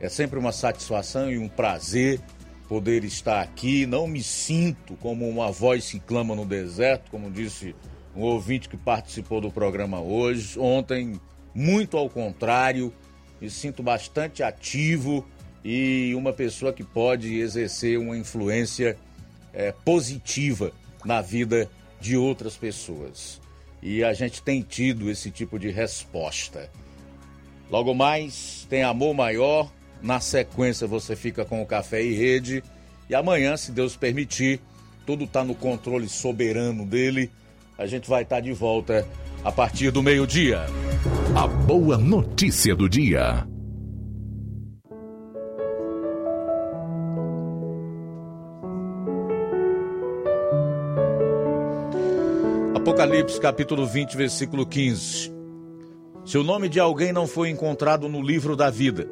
é sempre uma satisfação e um prazer poder estar aqui. Não me sinto como uma voz que clama no deserto, como disse um ouvinte que participou do programa hoje. Ontem, muito ao contrário, me sinto bastante ativo e uma pessoa que pode exercer uma influência é, positiva na vida de outras pessoas. E a gente tem tido esse tipo de resposta. Logo mais, tem amor maior. Na sequência, você fica com o Café e Rede. E amanhã, se Deus permitir, tudo está no controle soberano dele a gente vai estar de volta a partir do meio-dia. A boa notícia do dia. Apocalipse capítulo 20, versículo 15. Se o nome de alguém não foi encontrado no livro da vida,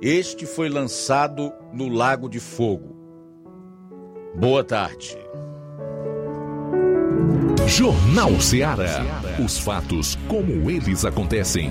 este foi lançado no lago de fogo. Boa tarde. Jornal Ceará. Os fatos como eles acontecem.